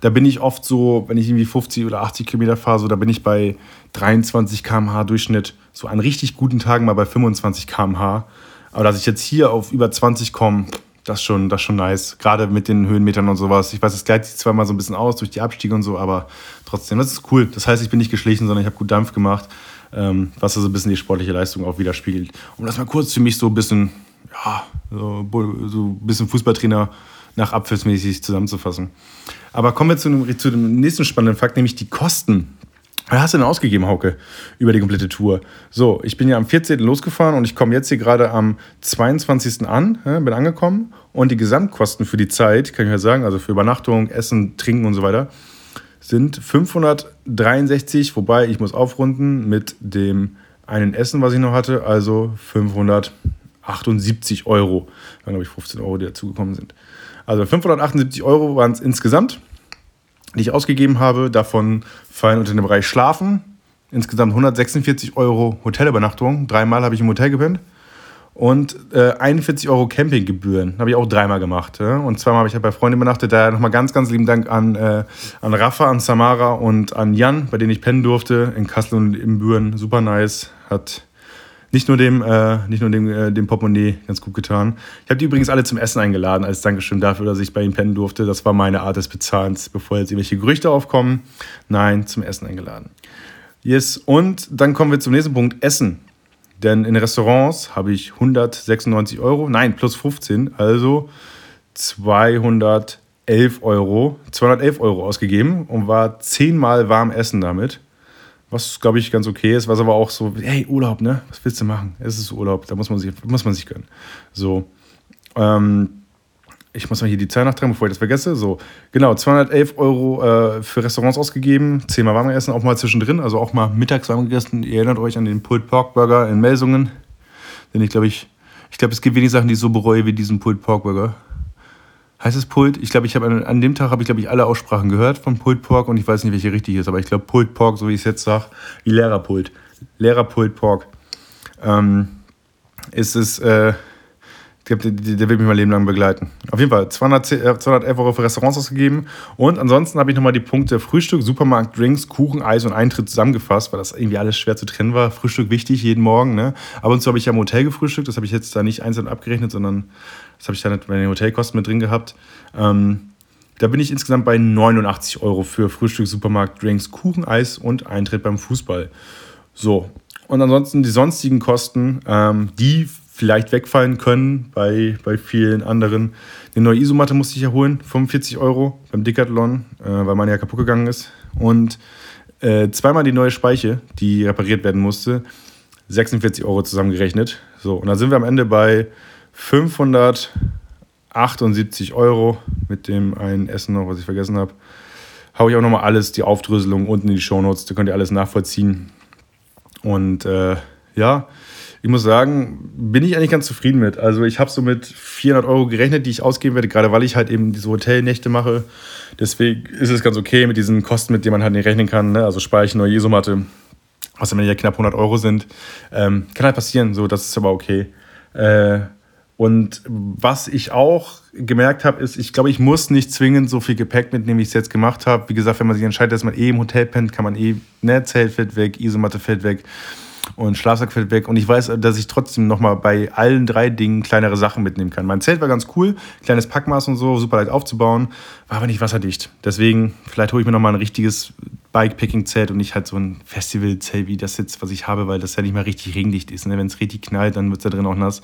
da bin ich oft so, wenn ich irgendwie 50 oder 80 Kilometer fahre, so, da bin ich bei 23 km/h Durchschnitt. So an richtig guten Tagen mal bei 25 km/h. Aber dass ich jetzt hier auf über 20 komme, das ist schon, das schon nice. Gerade mit den Höhenmetern und sowas. Ich weiß, es gleicht sich zwar mal so ein bisschen aus durch die Abstiege und so, aber trotzdem, das ist cool. Das heißt, ich bin nicht geschlichen, sondern ich habe gut Dampf gemacht, ähm, was so also ein bisschen die sportliche Leistung auch widerspiegelt. Um das mal kurz für mich so ein bisschen, ja, so, so ein bisschen Fußballtrainer nach abfallsmäßig zusammenzufassen. Aber kommen wir zu dem, zu dem nächsten spannenden Fakt, nämlich die Kosten. Was hast du denn ausgegeben, Hauke, über die komplette Tour? So, ich bin ja am 14. losgefahren und ich komme jetzt hier gerade am 22. an, bin angekommen und die Gesamtkosten für die Zeit, kann ich ja sagen, also für Übernachtung, Essen, Trinken und so weiter, sind 563, wobei ich muss aufrunden mit dem einen Essen, was ich noch hatte, also 578 Euro. Dann glaube ich 15 Euro, die dazugekommen sind. Also 578 Euro waren es insgesamt die ich ausgegeben habe. Davon fallen unter den Bereich Schlafen. Insgesamt 146 Euro Hotelübernachtung. Dreimal habe ich im Hotel gepennt. Und äh, 41 Euro Campinggebühren. Habe ich auch dreimal gemacht. Ja? Und zweimal habe ich halt bei Freunden übernachtet. Daher nochmal ganz, ganz lieben Dank an, äh, an Rafa, an Samara und an Jan, bei denen ich pennen durfte. In Kassel und in Büren. Super nice. Hat nicht nur dem, äh, nicht nur dem, äh, dem Portemonnaie ganz gut getan. Ich habe die übrigens alle zum Essen eingeladen, als Dankeschön dafür, dass ich bei ihnen pennen durfte. Das war meine Art des Bezahlens, bevor jetzt irgendwelche Gerüchte aufkommen. Nein, zum Essen eingeladen. Yes, und dann kommen wir zum nächsten Punkt: Essen. Denn in Restaurants habe ich 196 Euro, nein, plus 15, also 211 Euro, 211 Euro ausgegeben und war zehnmal warm essen damit was glaube ich ganz okay ist, was aber auch so, hey, Urlaub, ne? Was willst du machen? Es ist Urlaub, da muss man sich, muss man sich gönnen. So. Ähm, ich muss mal hier die Zahl nachtragen, bevor ich das vergesse. So, genau, 211 Euro äh, für Restaurants ausgegeben, zehnmal warm gegessen, auch mal zwischendrin, also auch mal mittags warm gegessen. Ihr erinnert euch an den Pulled Pork Burger in Melsungen, den ich glaube ich, ich glaube, es gibt wenig Sachen, die ich so bereue wie diesen Pulled Pork Burger. Heißt es Pult? Ich glaube, ich habe an, an, dem Tag habe ich glaube ich alle Aussprachen gehört von Pult Pork und ich weiß nicht, welche richtig ist, aber ich glaube Pult Pork, so wie ich es jetzt sage, wie Lehrerpult. Lehrerpult Pork. Ähm, ist es, äh, der, der, wird mich mein Leben lang begleiten. Auf jeden Fall 210, 211 Euro für Restaurants ausgegeben. Und ansonsten habe ich nochmal die Punkte Frühstück, Supermarkt, Drinks, Kuchen, Eis und Eintritt zusammengefasst, weil das irgendwie alles schwer zu trennen war. Frühstück wichtig, jeden Morgen. Ne? Ab und zu habe ich ja im Hotel gefrühstückt. Das habe ich jetzt da nicht einzeln abgerechnet, sondern das habe ich da nicht bei den Hotelkosten mit drin gehabt. Ähm, da bin ich insgesamt bei 89 Euro für Frühstück, Supermarkt, Drinks, Kuchen, Eis und Eintritt beim Fußball. So. Und ansonsten die sonstigen Kosten, ähm, die vielleicht wegfallen können bei, bei vielen anderen. Eine neue Isomatte musste ich ja holen, 45 Euro beim Decathlon, äh, weil meine ja kaputt gegangen ist. Und äh, zweimal die neue Speiche, die repariert werden musste, 46 Euro zusammengerechnet. So, und dann sind wir am Ende bei 578 Euro mit dem einen Essen noch, was ich vergessen habe. Habe ich auch nochmal alles, die Aufdröselung unten in die Shownotes, da könnt ihr alles nachvollziehen. Und äh, ja, ich muss sagen, bin ich eigentlich ganz zufrieden mit. Also ich habe so mit 400 Euro gerechnet, die ich ausgeben werde, gerade weil ich halt eben diese Hotelnächte mache. Deswegen ist es ganz okay mit diesen Kosten, mit denen man halt nicht rechnen kann. Ne? Also Speichen oder Jesumatte, was dann ja knapp 100 Euro sind. Ähm, kann halt passieren, so, das ist aber okay. Äh, und was ich auch gemerkt habe, ist, ich glaube, ich muss nicht zwingend so viel Gepäck mitnehmen, wie ich es jetzt gemacht habe. Wie gesagt, wenn man sich entscheidet, dass man eh im Hotel pennt, kann man eh, ne, Zelt fällt weg, Isomatte fällt weg und Schlafsack fällt weg. Und ich weiß, dass ich trotzdem nochmal bei allen drei Dingen kleinere Sachen mitnehmen kann. Mein Zelt war ganz cool, kleines Packmaß und so, super leicht aufzubauen, war aber nicht wasserdicht. Deswegen, vielleicht hole ich mir nochmal ein richtiges Bikepacking-Zelt und nicht halt so ein Festival-Zelt wie das jetzt, was ich habe, weil das ja nicht mehr richtig regendicht ist. Ne? Wenn es richtig knallt, dann wird es da drin auch nass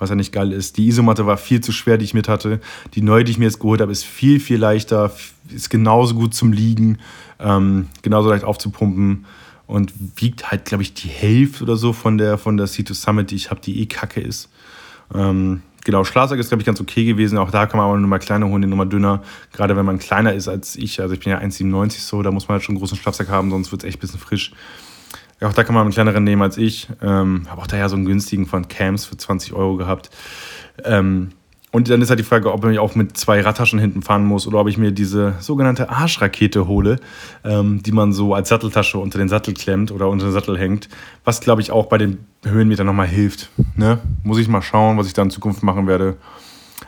was ja nicht geil ist. Die Isomatte war viel zu schwer, die ich mit hatte. Die neue, die ich mir jetzt geholt habe, ist viel, viel leichter, ist genauso gut zum Liegen, ähm, genauso leicht aufzupumpen und wiegt halt, glaube ich, die Hälfte oder so von der, von der C2 Summit, die ich habe, die eh kacke ist. Ähm, genau, Schlafsack ist, glaube ich, ganz okay gewesen. Auch da kann man aber eine Nummer kleiner holen, eine Nummer dünner. Gerade wenn man kleiner ist als ich. Also ich bin ja 1,97 so, da muss man halt schon einen großen Schlafsack haben, sonst wird es echt ein bisschen frisch. Auch da kann man einen kleineren nehmen als ich. Ähm, habe auch da ja so einen günstigen von Cams für 20 Euro gehabt. Ähm, und dann ist halt die Frage, ob ich auch mit zwei Radtaschen hinten fahren muss oder ob ich mir diese sogenannte Arschrakete hole, ähm, die man so als Satteltasche unter den Sattel klemmt oder unter den Sattel hängt. Was, glaube ich, auch bei den Höhenmetern nochmal hilft. Ne? Muss ich mal schauen, was ich da in Zukunft machen werde.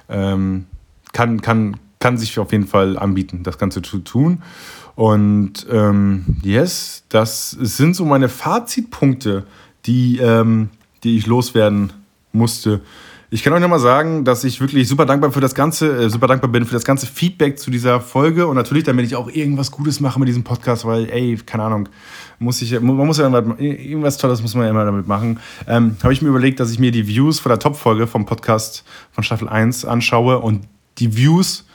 Ähm, kann, kann, kann sich auf jeden Fall anbieten, das Ganze zu tun. Und ähm, yes, das sind so meine Fazitpunkte, die, ähm, die ich loswerden musste Ich kann euch nochmal sagen, dass ich wirklich super dankbar für das ganze, äh, super dankbar bin für das ganze Feedback zu dieser Folge und natürlich, damit ich auch irgendwas Gutes mache mit diesem Podcast, weil, ey, keine Ahnung, muss ich, man muss ja irgendwas Tolles muss man ja immer damit machen. Ähm, Habe ich mir überlegt, dass ich mir die Views von der Top-Folge vom Podcast von Staffel 1 anschaue und die Views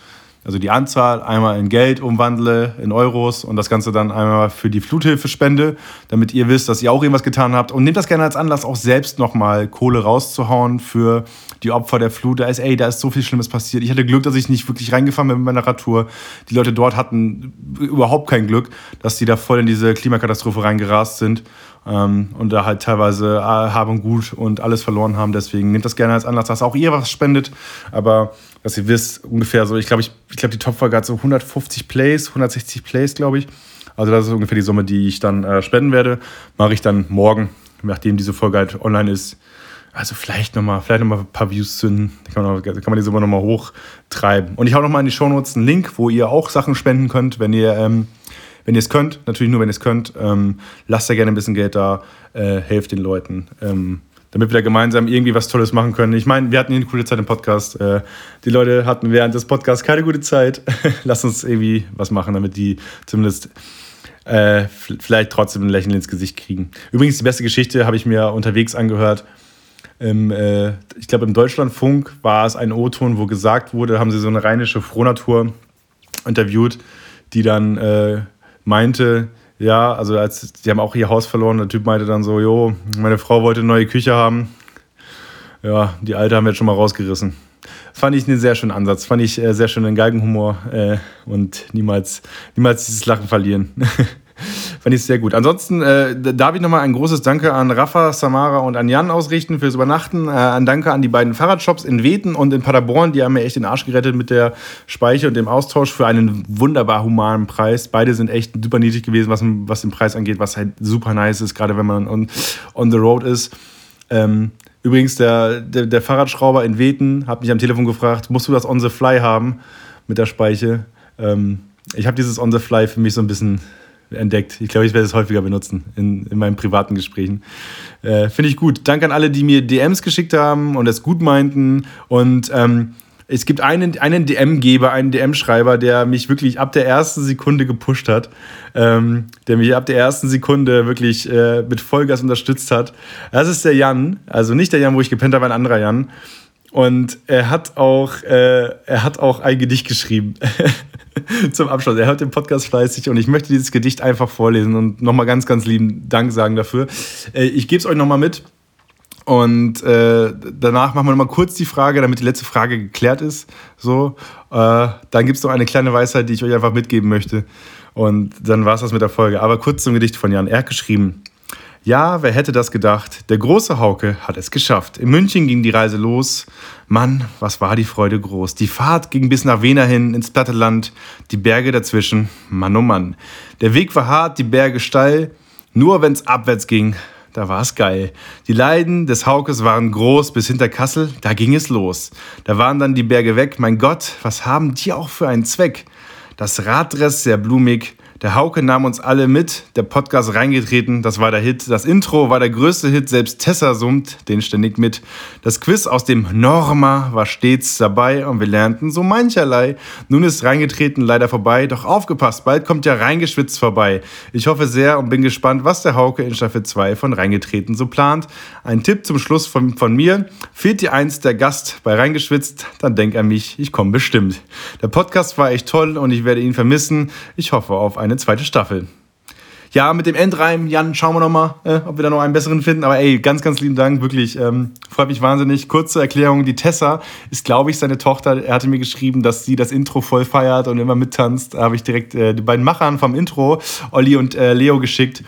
also die Anzahl einmal in Geld umwandle, in Euros und das Ganze dann einmal für die Fluthilfe spende, damit ihr wisst, dass ihr auch irgendwas getan habt. Und nehmt das gerne als Anlass, auch selbst nochmal Kohle rauszuhauen für die Opfer der Flut. Da ist, ey, da ist so viel Schlimmes passiert. Ich hatte Glück, dass ich nicht wirklich reingefahren bin mit meiner Radtour. Die Leute dort hatten überhaupt kein Glück, dass die da voll in diese Klimakatastrophe reingerast sind ähm, und da halt teilweise äh, Hab und Gut und alles verloren haben. Deswegen nehmt das gerne als Anlass, dass auch ihr was spendet. Aber dass ihr wisst, ungefähr so, ich glaube, ich, ich glaub, die Topfolge hat so 150 Plays, 160 Plays, glaube ich. Also das ist ungefähr die Summe, die ich dann äh, spenden werde. Mache ich dann morgen, nachdem diese Folge halt online ist. Also vielleicht nochmal, vielleicht noch mal ein paar Views zünden. Da kann man, kann man die Summe nochmal hochtreiben. Und ich hau nochmal in die Shownotes einen Link, wo ihr auch Sachen spenden könnt, wenn ihr ähm, wenn ihr es könnt, natürlich nur, wenn ihr es könnt, ähm, lasst da gerne ein bisschen Geld da, äh, helft den Leuten. Ähm, damit wir da gemeinsam irgendwie was Tolles machen können. Ich meine, wir hatten hier eine coole Zeit im Podcast. Äh, die Leute hatten während des Podcasts keine gute Zeit. Lass uns irgendwie was machen, damit die zumindest äh, vielleicht trotzdem ein Lächeln ins Gesicht kriegen. Übrigens, die beste Geschichte habe ich mir unterwegs angehört. Im, äh, ich glaube, im Deutschlandfunk war es ein O-Ton, wo gesagt wurde, haben sie so eine rheinische Frohnatur interviewt, die dann äh, meinte, ja, also als die haben auch ihr Haus verloren, der Typ meinte dann so, jo, meine Frau wollte eine neue Küche haben. Ja, die alte haben wir jetzt schon mal rausgerissen. Fand ich einen sehr schönen Ansatz, fand ich äh, sehr schönen Galgenhumor äh, und niemals, niemals dieses Lachen verlieren. Fand ich sehr gut. Ansonsten äh, darf ich nochmal ein großes Danke an Rafa, Samara und an Jan ausrichten fürs Übernachten. Äh, ein Danke an die beiden Fahrradshops in Weten und in Paderborn. Die haben mir echt den Arsch gerettet mit der Speiche und dem Austausch für einen wunderbar humanen Preis. Beide sind echt super niedrig gewesen, was, was den Preis angeht, was halt super nice ist, gerade wenn man on, on the road ist. Ähm, übrigens, der, der, der Fahrradschrauber in Weten hat mich am Telefon gefragt, musst du das on the fly haben mit der Speiche? Ähm, ich habe dieses on the fly für mich so ein bisschen entdeckt. Ich glaube, ich werde es häufiger benutzen in, in meinen privaten Gesprächen. Äh, Finde ich gut. Danke an alle, die mir DMs geschickt haben und es gut meinten. Und ähm, es gibt einen, einen DM-Geber, einen DM-Schreiber, der mich wirklich ab der ersten Sekunde gepusht hat, ähm, der mich ab der ersten Sekunde wirklich äh, mit Vollgas unterstützt hat. Das ist der Jan, also nicht der Jan, wo ich gepennt habe, ein anderer Jan. Und er hat auch, äh, er hat auch ein Gedicht geschrieben zum Abschluss. Er hört den Podcast fleißig und ich möchte dieses Gedicht einfach vorlesen und nochmal ganz, ganz lieben Dank sagen dafür. Äh, ich gebe es euch nochmal mit. Und äh, danach machen wir nochmal kurz die Frage, damit die letzte Frage geklärt ist. So, äh, dann gibt es noch eine kleine Weisheit, die ich euch einfach mitgeben möchte. Und dann war es das mit der Folge. Aber kurz zum Gedicht von Jan. Er hat geschrieben: ja, wer hätte das gedacht? Der große Hauke hat es geschafft. In München ging die Reise los. Mann, was war die Freude groß. Die Fahrt ging bis nach Wiener hin, ins platte Land. Die Berge dazwischen, Mann oh Mann. Der Weg war hart, die Berge steil. Nur wenn's abwärts ging, da war's geil. Die Leiden des Haukes waren groß bis hinter Kassel, da ging es los. Da waren dann die Berge weg. Mein Gott, was haben die auch für einen Zweck? Das Raddress sehr blumig, der Hauke nahm uns alle mit, der Podcast reingetreten, das war der Hit. Das Intro war der größte Hit, selbst Tessa summt den ständig mit. Das Quiz aus dem Norma war stets dabei und wir lernten so mancherlei. Nun ist reingetreten leider vorbei, doch aufgepasst, bald kommt ja reingeschwitzt vorbei. Ich hoffe sehr und bin gespannt, was der Hauke in Staffel 2 von reingetreten so plant. Ein Tipp zum Schluss von, von mir. Fehlt dir eins der Gast bei reingeschwitzt, dann denk an mich, ich komme bestimmt. Der Podcast war echt toll und ich werde ihn vermissen. Ich hoffe auf ein eine zweite Staffel. Ja, mit dem Endreim, Jan, schauen wir nochmal, äh, ob wir da noch einen besseren finden. Aber ey, ganz, ganz lieben Dank, wirklich. Ähm, freut mich wahnsinnig. Kurze Erklärung: Die Tessa ist, glaube ich, seine Tochter. Er hatte mir geschrieben, dass sie das Intro voll feiert und immer mittanzt. Da habe ich direkt äh, die beiden Machern vom Intro, Olli und äh, Leo, geschickt.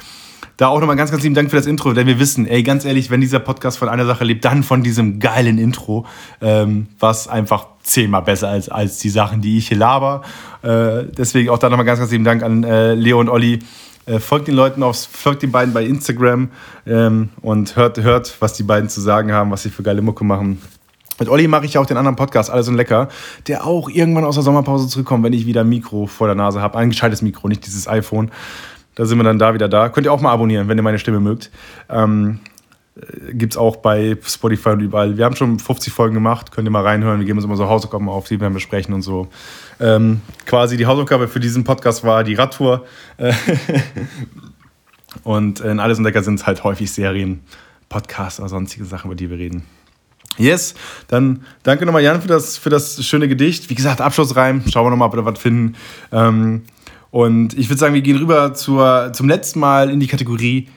Da auch nochmal ganz, ganz lieben Dank für das Intro, denn wir wissen, ey, ganz ehrlich, wenn dieser Podcast von einer Sache lebt, dann von diesem geilen Intro, ähm, was einfach zehnmal besser als, als die Sachen, die ich hier laber. Äh, deswegen auch da nochmal ganz, ganz lieben Dank an äh, Leo und Olli. Äh, folgt den Leuten auf, folgt den beiden bei Instagram ähm, und hört, hört, was die beiden zu sagen haben, was sie für geile Mucke machen. Mit Olli mache ich auch den anderen Podcast, Alles und Lecker, der auch irgendwann aus der Sommerpause zurückkommt, wenn ich wieder ein Mikro vor der Nase habe. Ein gescheites Mikro, nicht dieses iPhone. Da sind wir dann da wieder da. Könnt ihr auch mal abonnieren, wenn ihr meine Stimme mögt. Ähm, äh, gibt es auch bei Spotify und überall. Wir haben schon 50 Folgen gemacht, könnt ihr mal reinhören. Wir geben uns immer so Hausaufgaben auf, die wir besprechen und so. Ähm, quasi die Hausaufgabe für diesen Podcast war die Radtour. und in Alles Entdecker sind es halt häufig Serien, Podcasts oder sonstige Sachen, über die wir reden. Yes, dann danke nochmal Jan für das, für das schöne Gedicht. Wie gesagt, Abschlussreim. Schauen wir nochmal, ob wir da was finden. Ähm, und ich würde sagen, wir gehen rüber zur, zum letzten Mal in die Kategorie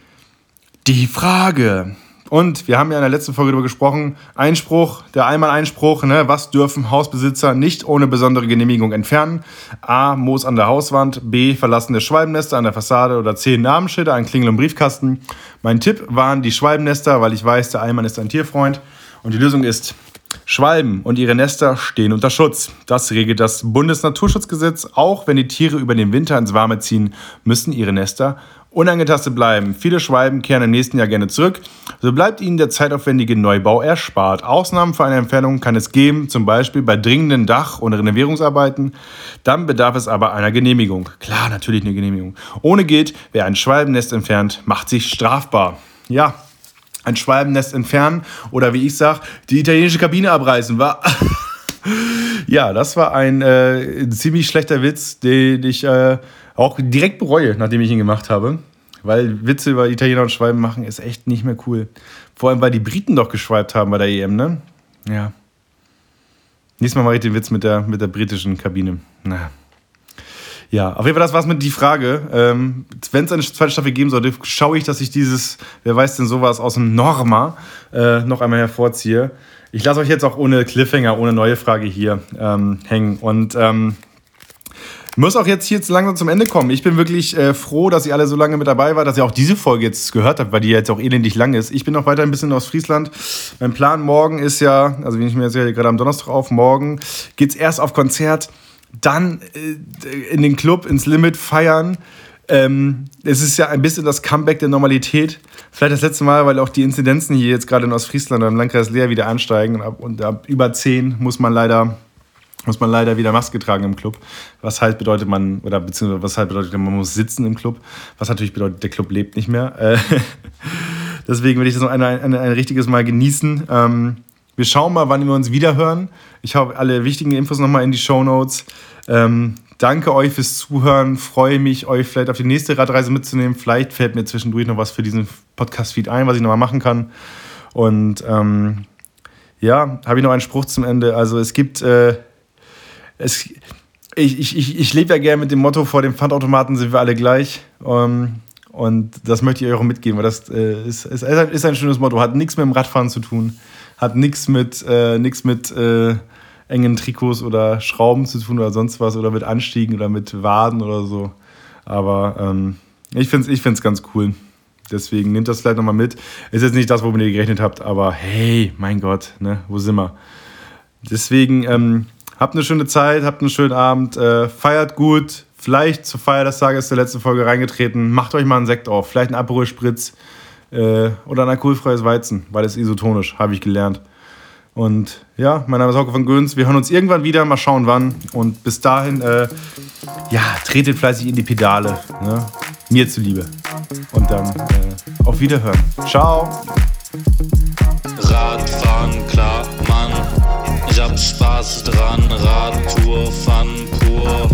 Die Frage. Und wir haben ja in der letzten Folge darüber gesprochen, Einspruch, der Einmal-Einspruch, ne, was dürfen Hausbesitzer nicht ohne besondere Genehmigung entfernen? A. Moos an der Hauswand, B. verlassene Schwalbennester an der Fassade oder C. Namensschilder an Klingel und Briefkasten. Mein Tipp waren die Schwalbennester, weil ich weiß, der Einmann ist ein Tierfreund. Und die Lösung ist, Schwalben und ihre Nester stehen unter Schutz. Das regelt das Bundesnaturschutzgesetz. Auch wenn die Tiere über den Winter ins Warme ziehen, müssen ihre Nester unangetastet bleiben. Viele Schwalben kehren im nächsten Jahr gerne zurück. So bleibt ihnen der zeitaufwendige Neubau erspart. Ausnahmen für eine Entfernung kann es geben, zum Beispiel bei dringenden Dach- und Renovierungsarbeiten. Dann bedarf es aber einer Genehmigung. Klar, natürlich eine Genehmigung. Ohne geht, wer ein Schwalbennest entfernt, macht sich strafbar. Ja, ein Schwalbennest entfernen oder wie ich sage, die italienische Kabine abreißen. War ja, das war ein äh, ziemlich schlechter Witz, den ich äh, auch direkt bereue, nachdem ich ihn gemacht habe. Weil Witze über Italiener und Schwalben machen ist echt nicht mehr cool. Vor allem, weil die Briten doch geschwalbt haben bei der EM, ne? Ja. Nächstes Mal mache ich den Witz mit der, mit der britischen Kabine. Naja. Ja, auf jeden Fall, das war's mit die Frage. Ähm, Wenn es eine zweite Staffel geben sollte, schaue ich, dass ich dieses, wer weiß denn sowas aus dem Norma äh, noch einmal hervorziehe. Ich lasse euch jetzt auch ohne Cliffhanger, ohne neue Frage hier ähm, hängen. Und ähm, muss auch jetzt hier langsam zum Ende kommen. Ich bin wirklich äh, froh, dass ihr alle so lange mit dabei wart, dass ihr auch diese Folge jetzt gehört habt, weil die jetzt auch elendig lang ist. Ich bin noch weiter ein bisschen aus Friesland. Mein Plan morgen ist ja, also wenn ich mir jetzt gerade am Donnerstag auf, morgen geht's erst auf Konzert dann äh, in den Club, ins Limit feiern. Ähm, es ist ja ein bisschen das Comeback der Normalität. Vielleicht das letzte Mal, weil auch die Inzidenzen hier jetzt gerade in Ostfriesland oder im Landkreis Leer wieder ansteigen. Und ab, und ab über 10 muss man leider muss man leider wieder Maske tragen im Club. Was halt bedeutet man, oder beziehungsweise was halt bedeutet, man muss sitzen im Club. Was natürlich bedeutet, der Club lebt nicht mehr. Äh, deswegen will ich das noch ein, ein, ein richtiges Mal genießen. Ähm, wir schauen mal, wann wir uns wieder hören. Ich habe alle wichtigen Infos nochmal in die Show Notes. Ähm, danke euch fürs Zuhören. Freue mich, euch vielleicht auf die nächste Radreise mitzunehmen. Vielleicht fällt mir zwischendurch noch was für diesen Podcast-Feed ein, was ich nochmal machen kann. Und ähm, ja, habe ich noch einen Spruch zum Ende. Also es gibt, äh, es, ich, ich, ich, ich lebe ja gerne mit dem Motto, vor dem Pfandautomaten sind wir alle gleich. Ähm, und das möchte ich euch auch mitgeben, weil das äh, ist, ist, ist ein schönes Motto, hat nichts mit dem Radfahren zu tun hat nichts mit, äh, mit äh, engen Trikots oder Schrauben zu tun oder sonst was oder mit Anstiegen oder mit Waden oder so. Aber ähm, ich finde es ich find's ganz cool. Deswegen nehmt das vielleicht nochmal mit. Ist jetzt nicht das, womit ihr gerechnet habt, aber hey, mein Gott, ne, wo sind wir? Deswegen ähm, habt eine schöne Zeit, habt einen schönen Abend, äh, feiert gut. Vielleicht zur Feier des Tages der letzten Folge reingetreten. Macht euch mal einen Sekt auf, vielleicht einen Aperol Spritz äh, oder ein alkoholfreies Weizen, weil es isotonisch, habe ich gelernt. Und ja, mein Name ist Hauke von Göns. Wir hören uns irgendwann wieder, mal schauen wann. Und bis dahin, äh, ja, tretet fleißig in die Pedale. Ne? Mir zuliebe. Und dann äh, auf Wiederhören. Ciao. Radfahren, klar, Mann. Ich hab Spaß dran. Radtour, Fun pur.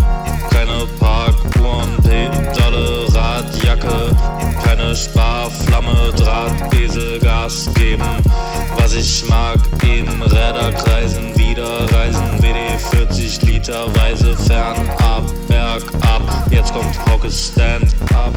Keine Parkuhren, Pedale, Radjacke keine Sparflamme, Drahtesel, Gas geben. Was ich mag, eben Räder kreisen, wieder reisen, WD 40 Liter Weise fernab, bergab. Jetzt kommt Hocke Stand up.